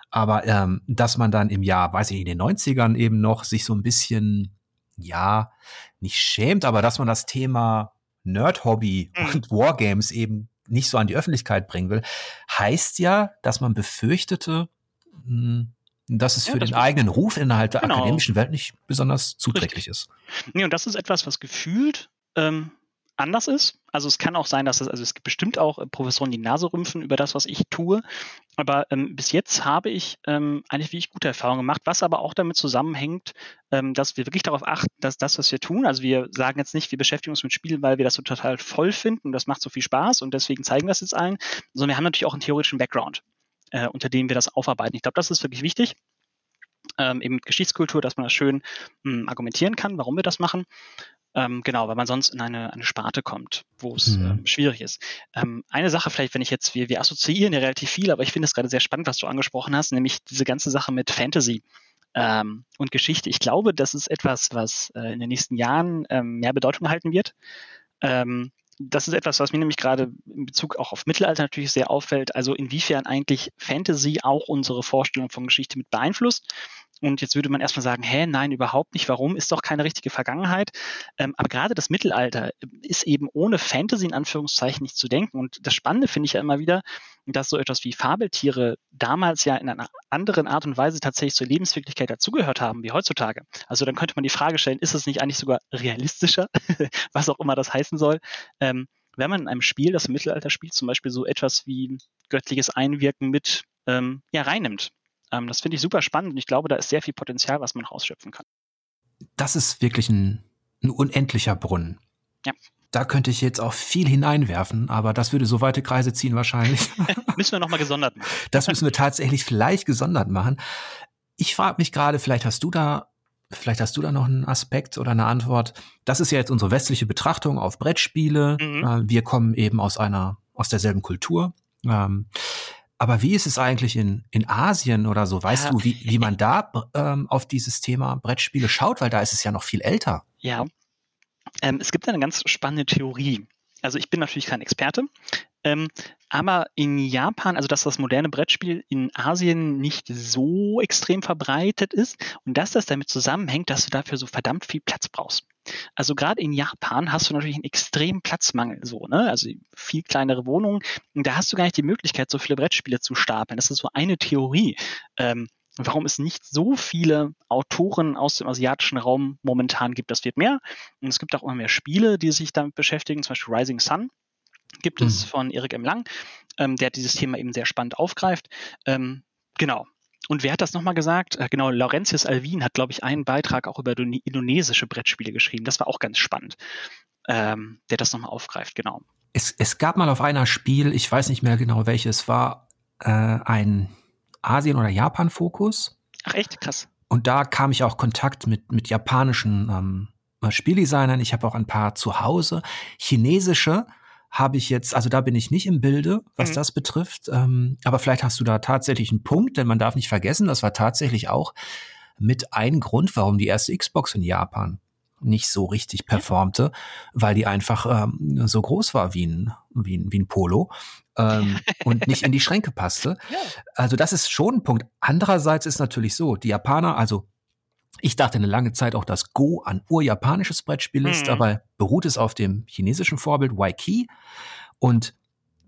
Aber ähm, dass man dann im Jahr, weiß ich, in den 90ern eben noch sich so ein bisschen, ja, nicht schämt, aber dass man das Thema Nerd-Hobby mhm. und Wargames eben nicht so an die Öffentlichkeit bringen will, heißt ja, dass man befürchtete, hm, dass es ja, für das den eigenen Ruf innerhalb der genau. akademischen Welt nicht besonders zuträglich Richtig. ist. Nee, und das ist etwas, was gefühlt ähm, anders ist. Also es kann auch sein, dass es, also es gibt bestimmt auch äh, Professoren, die Nase rümpfen über das, was ich tue. Aber ähm, bis jetzt habe ich ähm, eigentlich wirklich gute Erfahrungen gemacht, was aber auch damit zusammenhängt, ähm, dass wir wirklich darauf achten, dass das, was wir tun, also wir sagen jetzt nicht, wir beschäftigen uns mit Spielen, weil wir das so total voll finden und das macht so viel Spaß und deswegen zeigen wir das jetzt allen, sondern wir haben natürlich auch einen theoretischen Background, äh, unter dem wir das aufarbeiten. Ich glaube, das ist wirklich wichtig. Ähm, eben mit Geschichtskultur, dass man das schön mh, hm, argumentieren kann, warum wir das machen. Ähm, genau, weil man sonst in eine, eine Sparte kommt, wo es mhm. ähm, schwierig ist. Ähm, eine Sache vielleicht, wenn ich jetzt, wir, wir assoziieren ja relativ viel, aber ich finde es gerade sehr spannend, was du angesprochen hast, nämlich diese ganze Sache mit Fantasy ähm, und Geschichte. Ich glaube, das ist etwas, was äh, in den nächsten Jahren ähm, mehr Bedeutung erhalten wird. Ähm, das ist etwas, was mir nämlich gerade in Bezug auch auf Mittelalter natürlich sehr auffällt. Also inwiefern eigentlich Fantasy auch unsere Vorstellung von Geschichte mit beeinflusst und jetzt würde man erstmal sagen, hä, nein, überhaupt nicht. Warum? Ist doch keine richtige Vergangenheit. Ähm, aber gerade das Mittelalter ist eben ohne Fantasy in Anführungszeichen nicht zu denken. Und das Spannende finde ich ja immer wieder, dass so etwas wie Fabeltiere damals ja in einer anderen Art und Weise tatsächlich zur Lebenswirklichkeit dazugehört haben wie heutzutage. Also dann könnte man die Frage stellen, ist es nicht eigentlich sogar realistischer, was auch immer das heißen soll, ähm, wenn man in einem Spiel, das im Mittelalter spielt, zum Beispiel so etwas wie göttliches Einwirken mit ähm, ja, reinnimmt. Ähm, das finde ich super spannend und ich glaube, da ist sehr viel Potenzial, was man rausschöpfen kann. Das ist wirklich ein, ein unendlicher Brunnen. Ja. Da könnte ich jetzt auch viel hineinwerfen, aber das würde so weite Kreise ziehen wahrscheinlich. müssen wir nochmal gesondert machen. das müssen wir tatsächlich vielleicht gesondert machen. Ich frage mich gerade, vielleicht hast du da, vielleicht hast du da noch einen Aspekt oder eine Antwort. Das ist ja jetzt unsere westliche Betrachtung auf Brettspiele. Mhm. Äh, wir kommen eben aus einer, aus derselben Kultur. Ähm, aber wie ist es eigentlich in, in Asien oder so? Weißt ja. du, wie, wie man da ähm, auf dieses Thema Brettspiele schaut? Weil da ist es ja noch viel älter. Ja. Ähm, es gibt eine ganz spannende Theorie. Also ich bin natürlich kein Experte, Ähm, aber in Japan, also dass das moderne Brettspiel in Asien nicht so extrem verbreitet ist und dass das damit zusammenhängt, dass du dafür so verdammt viel Platz brauchst. Also gerade in Japan hast du natürlich einen extremen Platzmangel, so, ne? Also viel kleinere Wohnungen. Und da hast du gar nicht die Möglichkeit, so viele Brettspiele zu stapeln. Das ist so eine Theorie. Ähm, warum es nicht so viele Autoren aus dem asiatischen Raum momentan gibt. Das wird mehr. Und es gibt auch immer mehr Spiele, die sich damit beschäftigen, zum Beispiel Rising Sun gibt es mhm. von Erik M. Lang, ähm, der dieses Thema eben sehr spannend aufgreift. Ähm, genau. Und wer hat das nochmal gesagt? Äh, genau, Laurentius Alvin hat, glaube ich, einen Beitrag auch über indonesische Brettspiele geschrieben. Das war auch ganz spannend, ähm, der das nochmal aufgreift, genau. Es, es gab mal auf einer Spiel, ich weiß nicht mehr genau welches war, äh, ein Asien- oder Japan-Fokus. Ach echt? Krass. Und da kam ich auch Kontakt mit, mit japanischen ähm, Spieldesignern. Ich habe auch ein paar zu Hause. Chinesische habe ich jetzt, also da bin ich nicht im Bilde, was mhm. das betrifft. Ähm, aber vielleicht hast du da tatsächlich einen Punkt, denn man darf nicht vergessen, das war tatsächlich auch mit ein Grund, warum die erste Xbox in Japan nicht so richtig performte, weil die einfach ähm, so groß war wie ein, wie ein, wie ein Polo ähm, und nicht in die Schränke passte. Also das ist schon ein Punkt. Andererseits ist natürlich so, die Japaner, also ich dachte eine lange Zeit auch, dass Go ein urjapanisches Brettspiel ist, mhm. aber beruht es auf dem chinesischen Vorbild Waikiki. Und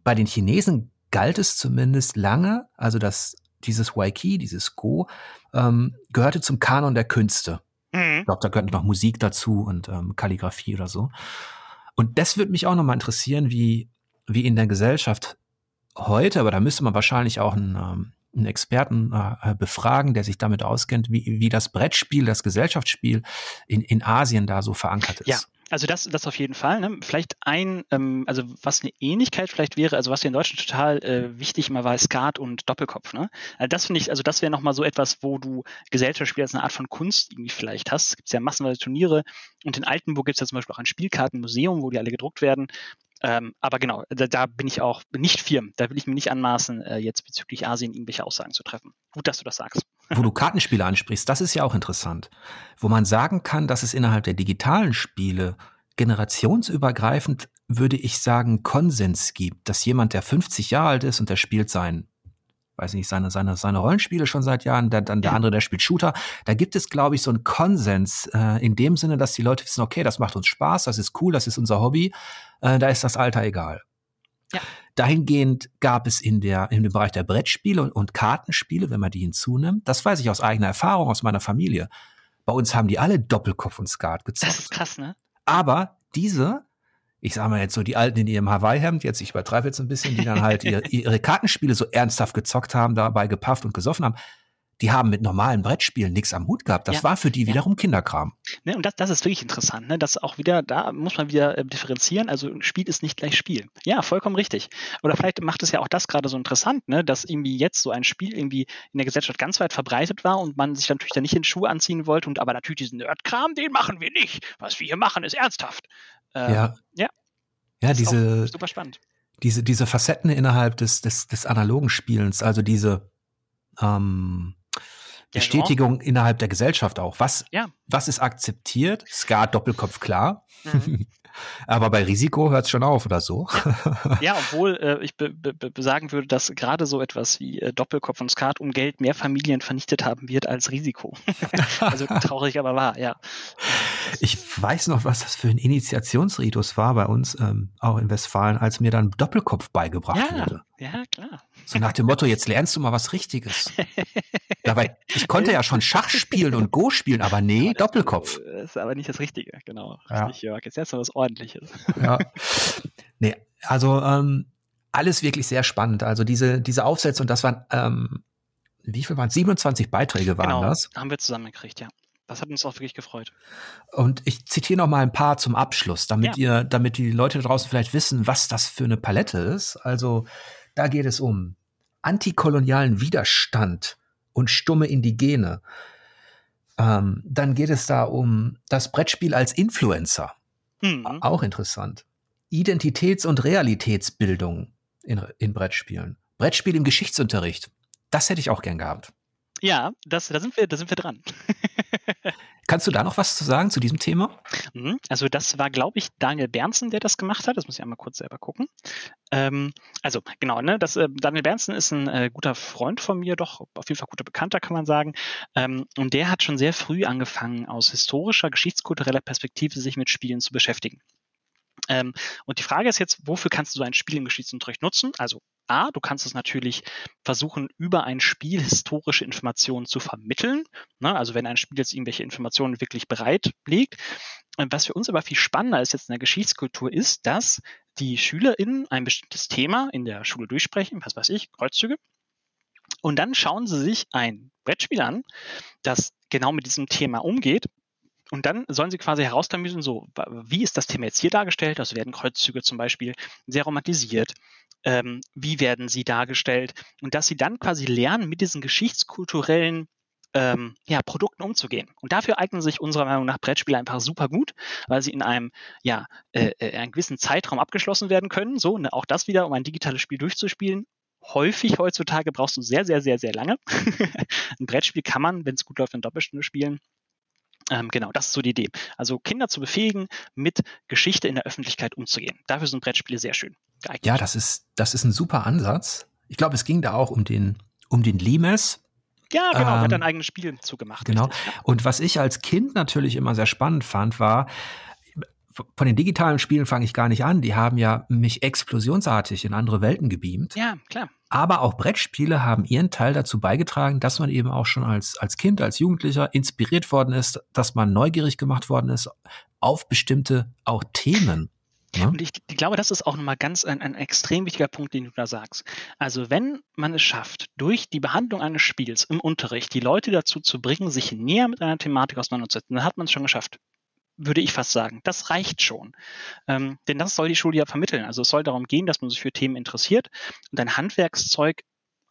bei den Chinesen galt es zumindest lange, also dass dieses Waikiki, dieses Go, ähm, gehörte zum Kanon der Künste. Mhm. Ich glaube, da gehört noch Musik dazu und ähm, Kalligrafie oder so. Und das würde mich auch nochmal interessieren, wie, wie in der Gesellschaft heute, aber da müsste man wahrscheinlich auch einen, ähm, einen Experten äh, befragen, der sich damit auskennt, wie, wie das Brettspiel, das Gesellschaftsspiel in, in Asien da so verankert ist. Ja. Also das, das auf jeden Fall. Ne? Vielleicht ein, ähm, also was eine Ähnlichkeit vielleicht wäre, also was hier in Deutschland total äh, wichtig immer war, Skat und Doppelkopf. Ne? Also das finde ich, also das wäre nochmal so etwas, wo du Gesellschaftsspiel als eine Art von Kunst irgendwie vielleicht hast. Es gibt ja massenweise Turniere und in Altenburg gibt es ja zum Beispiel auch ein Spielkartenmuseum, wo die alle gedruckt werden. Ähm, aber genau, da, da, bin ich auch nicht firm. Da will ich mir nicht anmaßen, äh, jetzt bezüglich Asien irgendwelche Aussagen zu treffen. Gut, dass du das sagst. Wo du Kartenspiele ansprichst, das ist ja auch interessant. Wo man sagen kann, dass es innerhalb der digitalen Spiele generationsübergreifend, würde ich sagen, Konsens gibt, dass jemand, der 50 Jahre alt ist und der spielt sein weiß nicht, seine, seine, seine Rollenspiele schon seit Jahren, dann, dann der andere, der spielt Shooter. Da gibt es, glaube ich, so einen Konsens äh, in dem Sinne, dass die Leute wissen, okay, das macht uns Spaß, das ist cool, das ist unser Hobby, äh, da ist das Alter egal. Ja. Dahingehend gab es in der, in dem Bereich der Brettspiele und, und Kartenspiele, wenn man die hinzunimmt, das weiß ich aus eigener Erfahrung, aus meiner Familie. Bei uns haben die alle Doppelkopf und Skat gezockt. Das ist krass, ne? Aber diese ich sag mal jetzt so die Alten in ihrem Hawaii-Hemd, jetzt ich übertreibe jetzt ein bisschen, die dann halt ihre, ihre Kartenspiele so ernsthaft gezockt haben, dabei gepafft und gesoffen haben, die haben mit normalen Brettspielen nichts am Hut gehabt. Das ja, war für die wiederum ja. Kinderkram. Ne, und das, das ist wirklich interessant. Ne? Das auch wieder, da muss man wieder äh, differenzieren. Also ein Spiel ist nicht gleich Spiel. Ja, vollkommen richtig. Oder vielleicht macht es ja auch das gerade so interessant, ne? dass irgendwie jetzt so ein Spiel irgendwie in der Gesellschaft ganz weit verbreitet war und man sich natürlich da nicht in Schuhe anziehen wollte und aber natürlich diesen Nerdkram, den machen wir nicht. Was wir hier machen, ist ernsthaft. Ähm, ja. Ja. Ja, diese, super spannend. Diese, diese Facetten innerhalb des, des, des analogen Spielens, also diese ähm, Bestätigung innerhalb der Gesellschaft auch. Was, ja. was ist akzeptiert? Skat, Doppelkopf, klar. Mhm. Aber bei Risiko hört es schon auf oder so. Ja, ja obwohl äh, ich sagen würde, dass gerade so etwas wie äh, Doppelkopf und Skat um Geld mehr Familien vernichtet haben wird als Risiko. also traurig, aber wahr, ja. Ich weiß noch, was das für ein Initiationsritus war bei uns, ähm, auch in Westfalen, als mir dann Doppelkopf beigebracht ja, wurde. Ja, klar. So nach dem Motto, jetzt lernst du mal was Richtiges. Dabei, ich konnte ja schon Schach spielen und Go spielen, aber nee, Doppelkopf. Das ist aber nicht das Richtige, genau. Richtig, ja. Jörg. Jetzt erst mal was Ordentliches. Ja. Nee, also ähm, alles wirklich sehr spannend. Also diese, diese Aufsätze, und das waren, ähm, wie viel waren es? 27 Beiträge waren genau, das. haben wir zusammengekriegt, ja. Das hat uns auch wirklich gefreut. Und ich zitiere noch mal ein paar zum Abschluss, damit ja. ihr, damit die Leute draußen vielleicht wissen, was das für eine Palette ist. Also da geht es um antikolonialen Widerstand und stumme Indigene. Ähm, dann geht es da um das Brettspiel als Influencer. Mhm. Auch interessant. Identitäts- und Realitätsbildung in, in Brettspielen. Brettspiel im Geschichtsunterricht. Das hätte ich auch gern gehabt. Ja, das, da sind wir, da sind wir dran. Kannst du da noch was zu sagen zu diesem Thema? Mhm. Also das war, glaube ich, Daniel Bernsen, der das gemacht hat. Das muss ich einmal kurz selber gucken. Ähm, also genau, ne, das, äh, Daniel Bernsen ist ein äh, guter Freund von mir, doch auf jeden Fall guter Bekannter, kann man sagen. Ähm, und der hat schon sehr früh angefangen, aus historischer, geschichtskultureller Perspektive sich mit Spielen zu beschäftigen. Ähm, und die Frage ist jetzt, wofür kannst du ein Spiel im Geschichtsunterricht nutzen? Also A, du kannst es natürlich versuchen, über ein Spiel historische Informationen zu vermitteln. Ne? Also wenn ein Spiel jetzt irgendwelche Informationen wirklich bereitlegt. Was für uns aber viel spannender ist jetzt in der Geschichtskultur ist, dass die SchülerInnen ein bestimmtes Thema in der Schule durchsprechen, was weiß ich, Kreuzzüge. Und dann schauen sie sich ein Brettspiel an, das genau mit diesem Thema umgeht und dann sollen sie quasi heraustamüsen, so, wie ist das Thema jetzt hier dargestellt? Also werden Kreuzzüge zum Beispiel sehr romantisiert. Ähm, wie werden sie dargestellt? Und dass sie dann quasi lernen, mit diesen geschichtskulturellen ähm, ja, Produkten umzugehen. Und dafür eignen sich unserer Meinung nach Brettspiele einfach super gut, weil sie in einem, ja, äh, äh einem gewissen Zeitraum abgeschlossen werden können. So, ne, auch das wieder, um ein digitales Spiel durchzuspielen. Häufig heutzutage brauchst du sehr, sehr, sehr, sehr lange. ein Brettspiel kann man, wenn es gut läuft, in Doppelstunde spielen. Ähm, genau, das ist so die Idee. Also Kinder zu befähigen, mit Geschichte in der Öffentlichkeit umzugehen. Dafür sind Brettspiele sehr schön geeignet. Ja, das ist, das ist ein super Ansatz. Ich glaube, es ging da auch um den, um den Limes. Ja, genau, ähm, hat ein eigenes Spiel zugemacht. Genau. Richtig, ja. Und was ich als Kind natürlich immer sehr spannend fand, war, von den digitalen Spielen fange ich gar nicht an. Die haben ja mich explosionsartig in andere Welten gebeamt. Ja, klar. Aber auch Brettspiele haben ihren Teil dazu beigetragen, dass man eben auch schon als, als Kind, als Jugendlicher inspiriert worden ist, dass man neugierig gemacht worden ist auf bestimmte auch Themen. Ja? Ne? Und ich, ich, glaube, das ist auch nochmal ganz ein, ein extrem wichtiger Punkt, den du da sagst. Also wenn man es schafft, durch die Behandlung eines Spiels im Unterricht die Leute dazu zu bringen, sich näher mit einer Thematik auseinanderzusetzen, dann hat man es schon geschafft würde ich fast sagen. Das reicht schon. Ähm, denn das soll die Schule ja vermitteln. Also es soll darum gehen, dass man sich für Themen interessiert und ein Handwerkszeug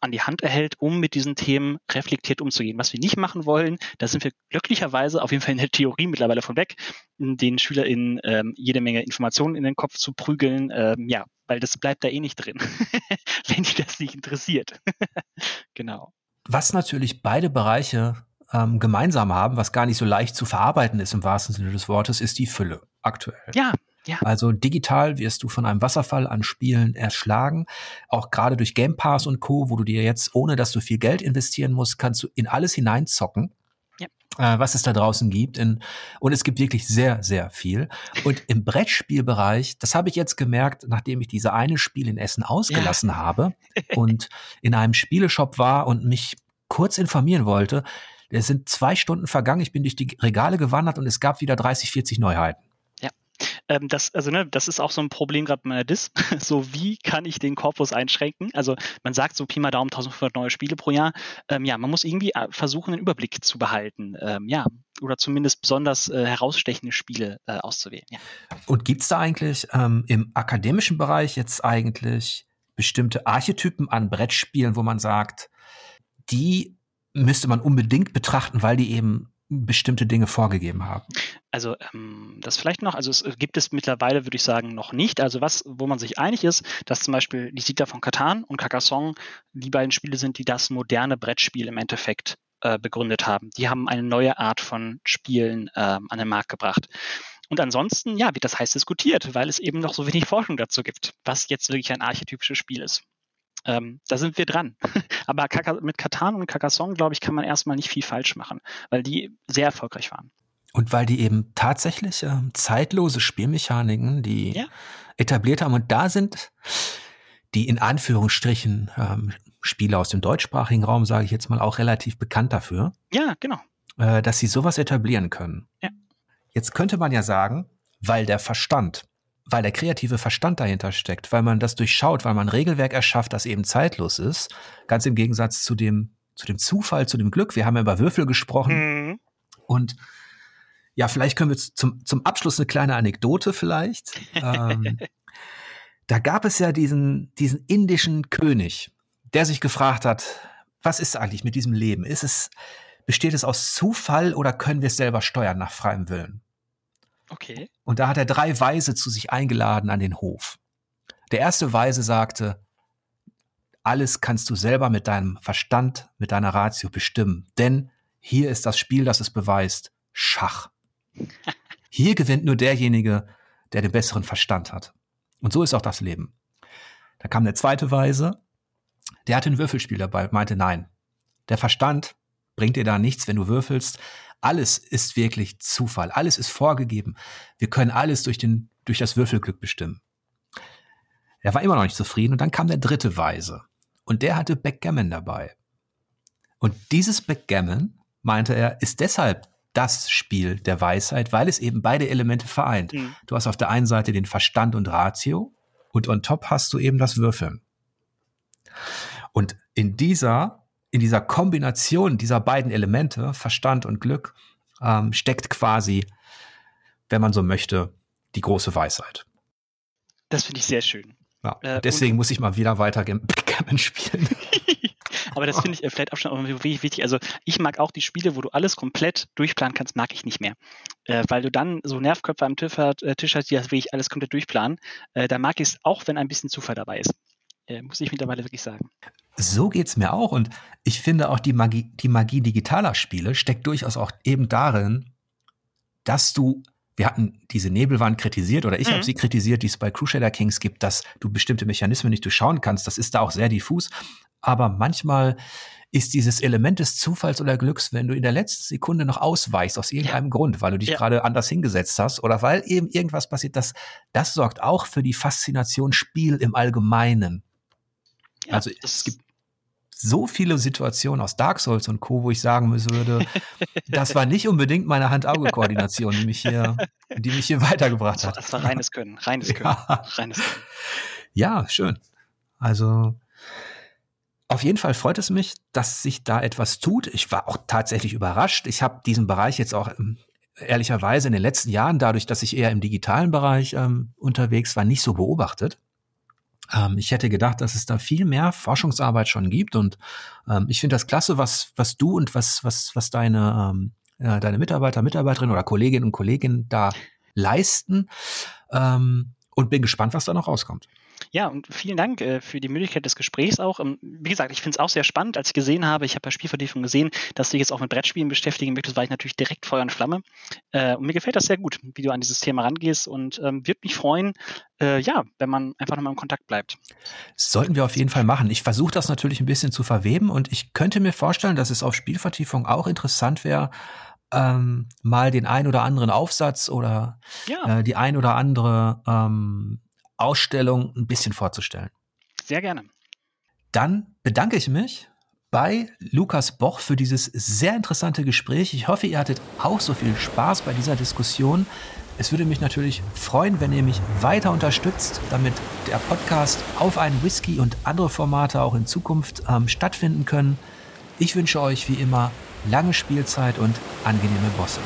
an die Hand erhält, um mit diesen Themen reflektiert umzugehen. Was wir nicht machen wollen, da sind wir glücklicherweise auf jeden Fall in der Theorie mittlerweile von weg, den SchülerInnen ähm, jede Menge Informationen in den Kopf zu prügeln. Ähm, ja, weil das bleibt da eh nicht drin, wenn die das nicht interessiert. genau. Was natürlich beide Bereiche ähm, gemeinsam haben, was gar nicht so leicht zu verarbeiten ist im wahrsten Sinne des Wortes, ist die Fülle aktuell. Ja, ja. Also digital wirst du von einem Wasserfall an Spielen erschlagen. Auch gerade durch Game Pass und Co., wo du dir jetzt, ohne dass du viel Geld investieren musst, kannst du in alles hineinzocken. Ja. Äh, was es da draußen gibt. In, und es gibt wirklich sehr, sehr viel. Und im Brettspielbereich, das habe ich jetzt gemerkt, nachdem ich diese eine Spiel in Essen ausgelassen ja. habe und in einem Spieleshop war und mich kurz informieren wollte, es sind zwei Stunden vergangen, ich bin durch die Regale gewandert und es gab wieder 30, 40 Neuheiten. Ja, ähm, das, also ne, das ist auch so ein Problem gerade bei meiner Dis. so, wie kann ich den Korpus einschränken? Also man sagt so Pi mal Daumen 1500 neue Spiele pro Jahr. Ähm, ja, man muss irgendwie äh, versuchen, einen Überblick zu behalten. Ähm, ja, oder zumindest besonders äh, herausstechende Spiele äh, auszuwählen. Ja. Und gibt's da eigentlich ähm, im akademischen Bereich jetzt eigentlich bestimmte Archetypen an Brettspielen, wo man sagt, die müsste man unbedingt betrachten, weil die eben bestimmte Dinge vorgegeben haben. Also ähm, das vielleicht noch, also es gibt es mittlerweile, würde ich sagen, noch nicht. Also was, wo man sich einig ist, dass zum Beispiel die Siedler von Katan und Carcassonne die beiden Spiele sind, die das moderne Brettspiel im Endeffekt äh, begründet haben. Die haben eine neue Art von Spielen ähm, an den Markt gebracht. Und ansonsten, ja, wird das heiß diskutiert, weil es eben noch so wenig Forschung dazu gibt, was jetzt wirklich ein archetypisches Spiel ist. Ähm, da sind wir dran. Aber mit Katan und Carcassonne, glaube ich, kann man erstmal nicht viel falsch machen, weil die sehr erfolgreich waren. Und weil die eben tatsächlich äh, zeitlose Spielmechaniken, die ja. etabliert haben. Und da sind die in Anführungsstrichen ähm, Spiele aus dem deutschsprachigen Raum, sage ich jetzt mal, auch relativ bekannt dafür. Ja, genau. Äh, dass sie sowas etablieren können. Ja. Jetzt könnte man ja sagen, weil der Verstand weil der kreative Verstand dahinter steckt, weil man das durchschaut, weil man ein Regelwerk erschafft, das eben zeitlos ist, ganz im Gegensatz zu dem, zu dem Zufall, zu dem Glück. Wir haben ja über Würfel gesprochen mhm. und ja, vielleicht können wir zum, zum Abschluss eine kleine Anekdote vielleicht. ähm, da gab es ja diesen, diesen indischen König, der sich gefragt hat, was ist eigentlich mit diesem Leben? Ist es, besteht es aus Zufall oder können wir es selber steuern nach freiem Willen? Okay. Und da hat er drei Weise zu sich eingeladen an den Hof. Der erste Weise sagte, alles kannst du selber mit deinem Verstand, mit deiner Ratio bestimmen. Denn hier ist das Spiel, das es beweist. Schach. Hier gewinnt nur derjenige, der den besseren Verstand hat. Und so ist auch das Leben. Da kam eine zweite Weise, der hatte ein Würfelspiel dabei, meinte nein. Der Verstand bringt dir da nichts, wenn du würfelst. Alles ist wirklich Zufall. Alles ist vorgegeben. Wir können alles durch den, durch das Würfelglück bestimmen. Er war immer noch nicht zufrieden und dann kam der dritte Weise. Und der hatte Backgammon dabei. Und dieses Backgammon, meinte er, ist deshalb das Spiel der Weisheit, weil es eben beide Elemente vereint. Mhm. Du hast auf der einen Seite den Verstand und Ratio und on top hast du eben das Würfeln. Und in dieser, in dieser Kombination dieser beiden Elemente, Verstand und Glück, ähm, steckt quasi, wenn man so möchte, die große Weisheit. Das finde ich sehr schön. Ja, äh, deswegen muss ich mal wieder weiter Backgammon spielen. aber das finde ich äh, vielleicht auch schon wirklich wichtig. Also ich mag auch die Spiele, wo du alles komplett durchplanen kannst, mag ich nicht mehr. Äh, weil du dann so Nervköpfe am Tisch, äh, Tisch hast, die das wirklich alles komplett durchplanen. Äh, da mag ich es auch, wenn ein bisschen Zufall dabei ist. Äh, muss ich mittlerweile wirklich sagen. So geht es mir auch. Und ich finde auch die Magie, die Magie digitaler Spiele steckt durchaus auch eben darin, dass du wir hatten diese Nebelwand kritisiert oder ich mhm. habe sie kritisiert, die es bei Crusader Kings gibt, dass du bestimmte Mechanismen nicht durchschauen kannst. Das ist da auch sehr diffus aber manchmal ist dieses Element des Zufalls oder Glücks, wenn du in der letzten Sekunde noch ausweichst aus irgendeinem ja. Grund, weil du dich ja. gerade anders hingesetzt hast oder weil eben irgendwas passiert, das, das sorgt auch für die Faszination Spiel im Allgemeinen. Ja, also es gibt so viele Situationen aus Dark Souls und Co., wo ich sagen würde, das war nicht unbedingt meine Hand-Auge-Koordination, die mich hier, die mich hier weitergebracht hat. Das war reines Können, reines Können, reines Können. Ja, schön. Also auf jeden Fall freut es mich, dass sich da etwas tut. Ich war auch tatsächlich überrascht. Ich habe diesen Bereich jetzt auch ähm, ehrlicherweise in den letzten Jahren, dadurch, dass ich eher im digitalen Bereich ähm, unterwegs war, nicht so beobachtet. Ähm, ich hätte gedacht, dass es da viel mehr Forschungsarbeit schon gibt und ähm, ich finde das klasse, was was du und was was was deine ähm, äh, deine Mitarbeiter, Mitarbeiterinnen oder Kolleginnen und Kollegen da leisten ähm, und bin gespannt, was da noch rauskommt. Ja, und vielen Dank äh, für die Möglichkeit des Gesprächs auch. Ähm, wie gesagt, ich finde es auch sehr spannend, als ich gesehen habe, ich habe bei Spielvertiefung gesehen, dass du dich jetzt auch mit Brettspielen beschäftigen möchtest, war ich natürlich direkt Feuer und Flamme. Äh, und mir gefällt das sehr gut, wie du an dieses Thema rangehst und ähm, würde mich freuen, äh, ja, wenn man einfach nochmal im Kontakt bleibt. Sollten wir auf jeden Fall machen. Ich versuche das natürlich ein bisschen zu verweben und ich könnte mir vorstellen, dass es auf Spielvertiefung auch interessant wäre, ähm, mal den ein oder anderen Aufsatz oder ja. äh, die ein oder andere ähm, Ausstellung ein bisschen vorzustellen. Sehr gerne. Dann bedanke ich mich bei Lukas Boch für dieses sehr interessante Gespräch. Ich hoffe, ihr hattet auch so viel Spaß bei dieser Diskussion. Es würde mich natürlich freuen, wenn ihr mich weiter unterstützt, damit der Podcast auf einen Whisky und andere Formate auch in Zukunft ähm, stattfinden können. Ich wünsche euch wie immer lange Spielzeit und angenehme Bosse.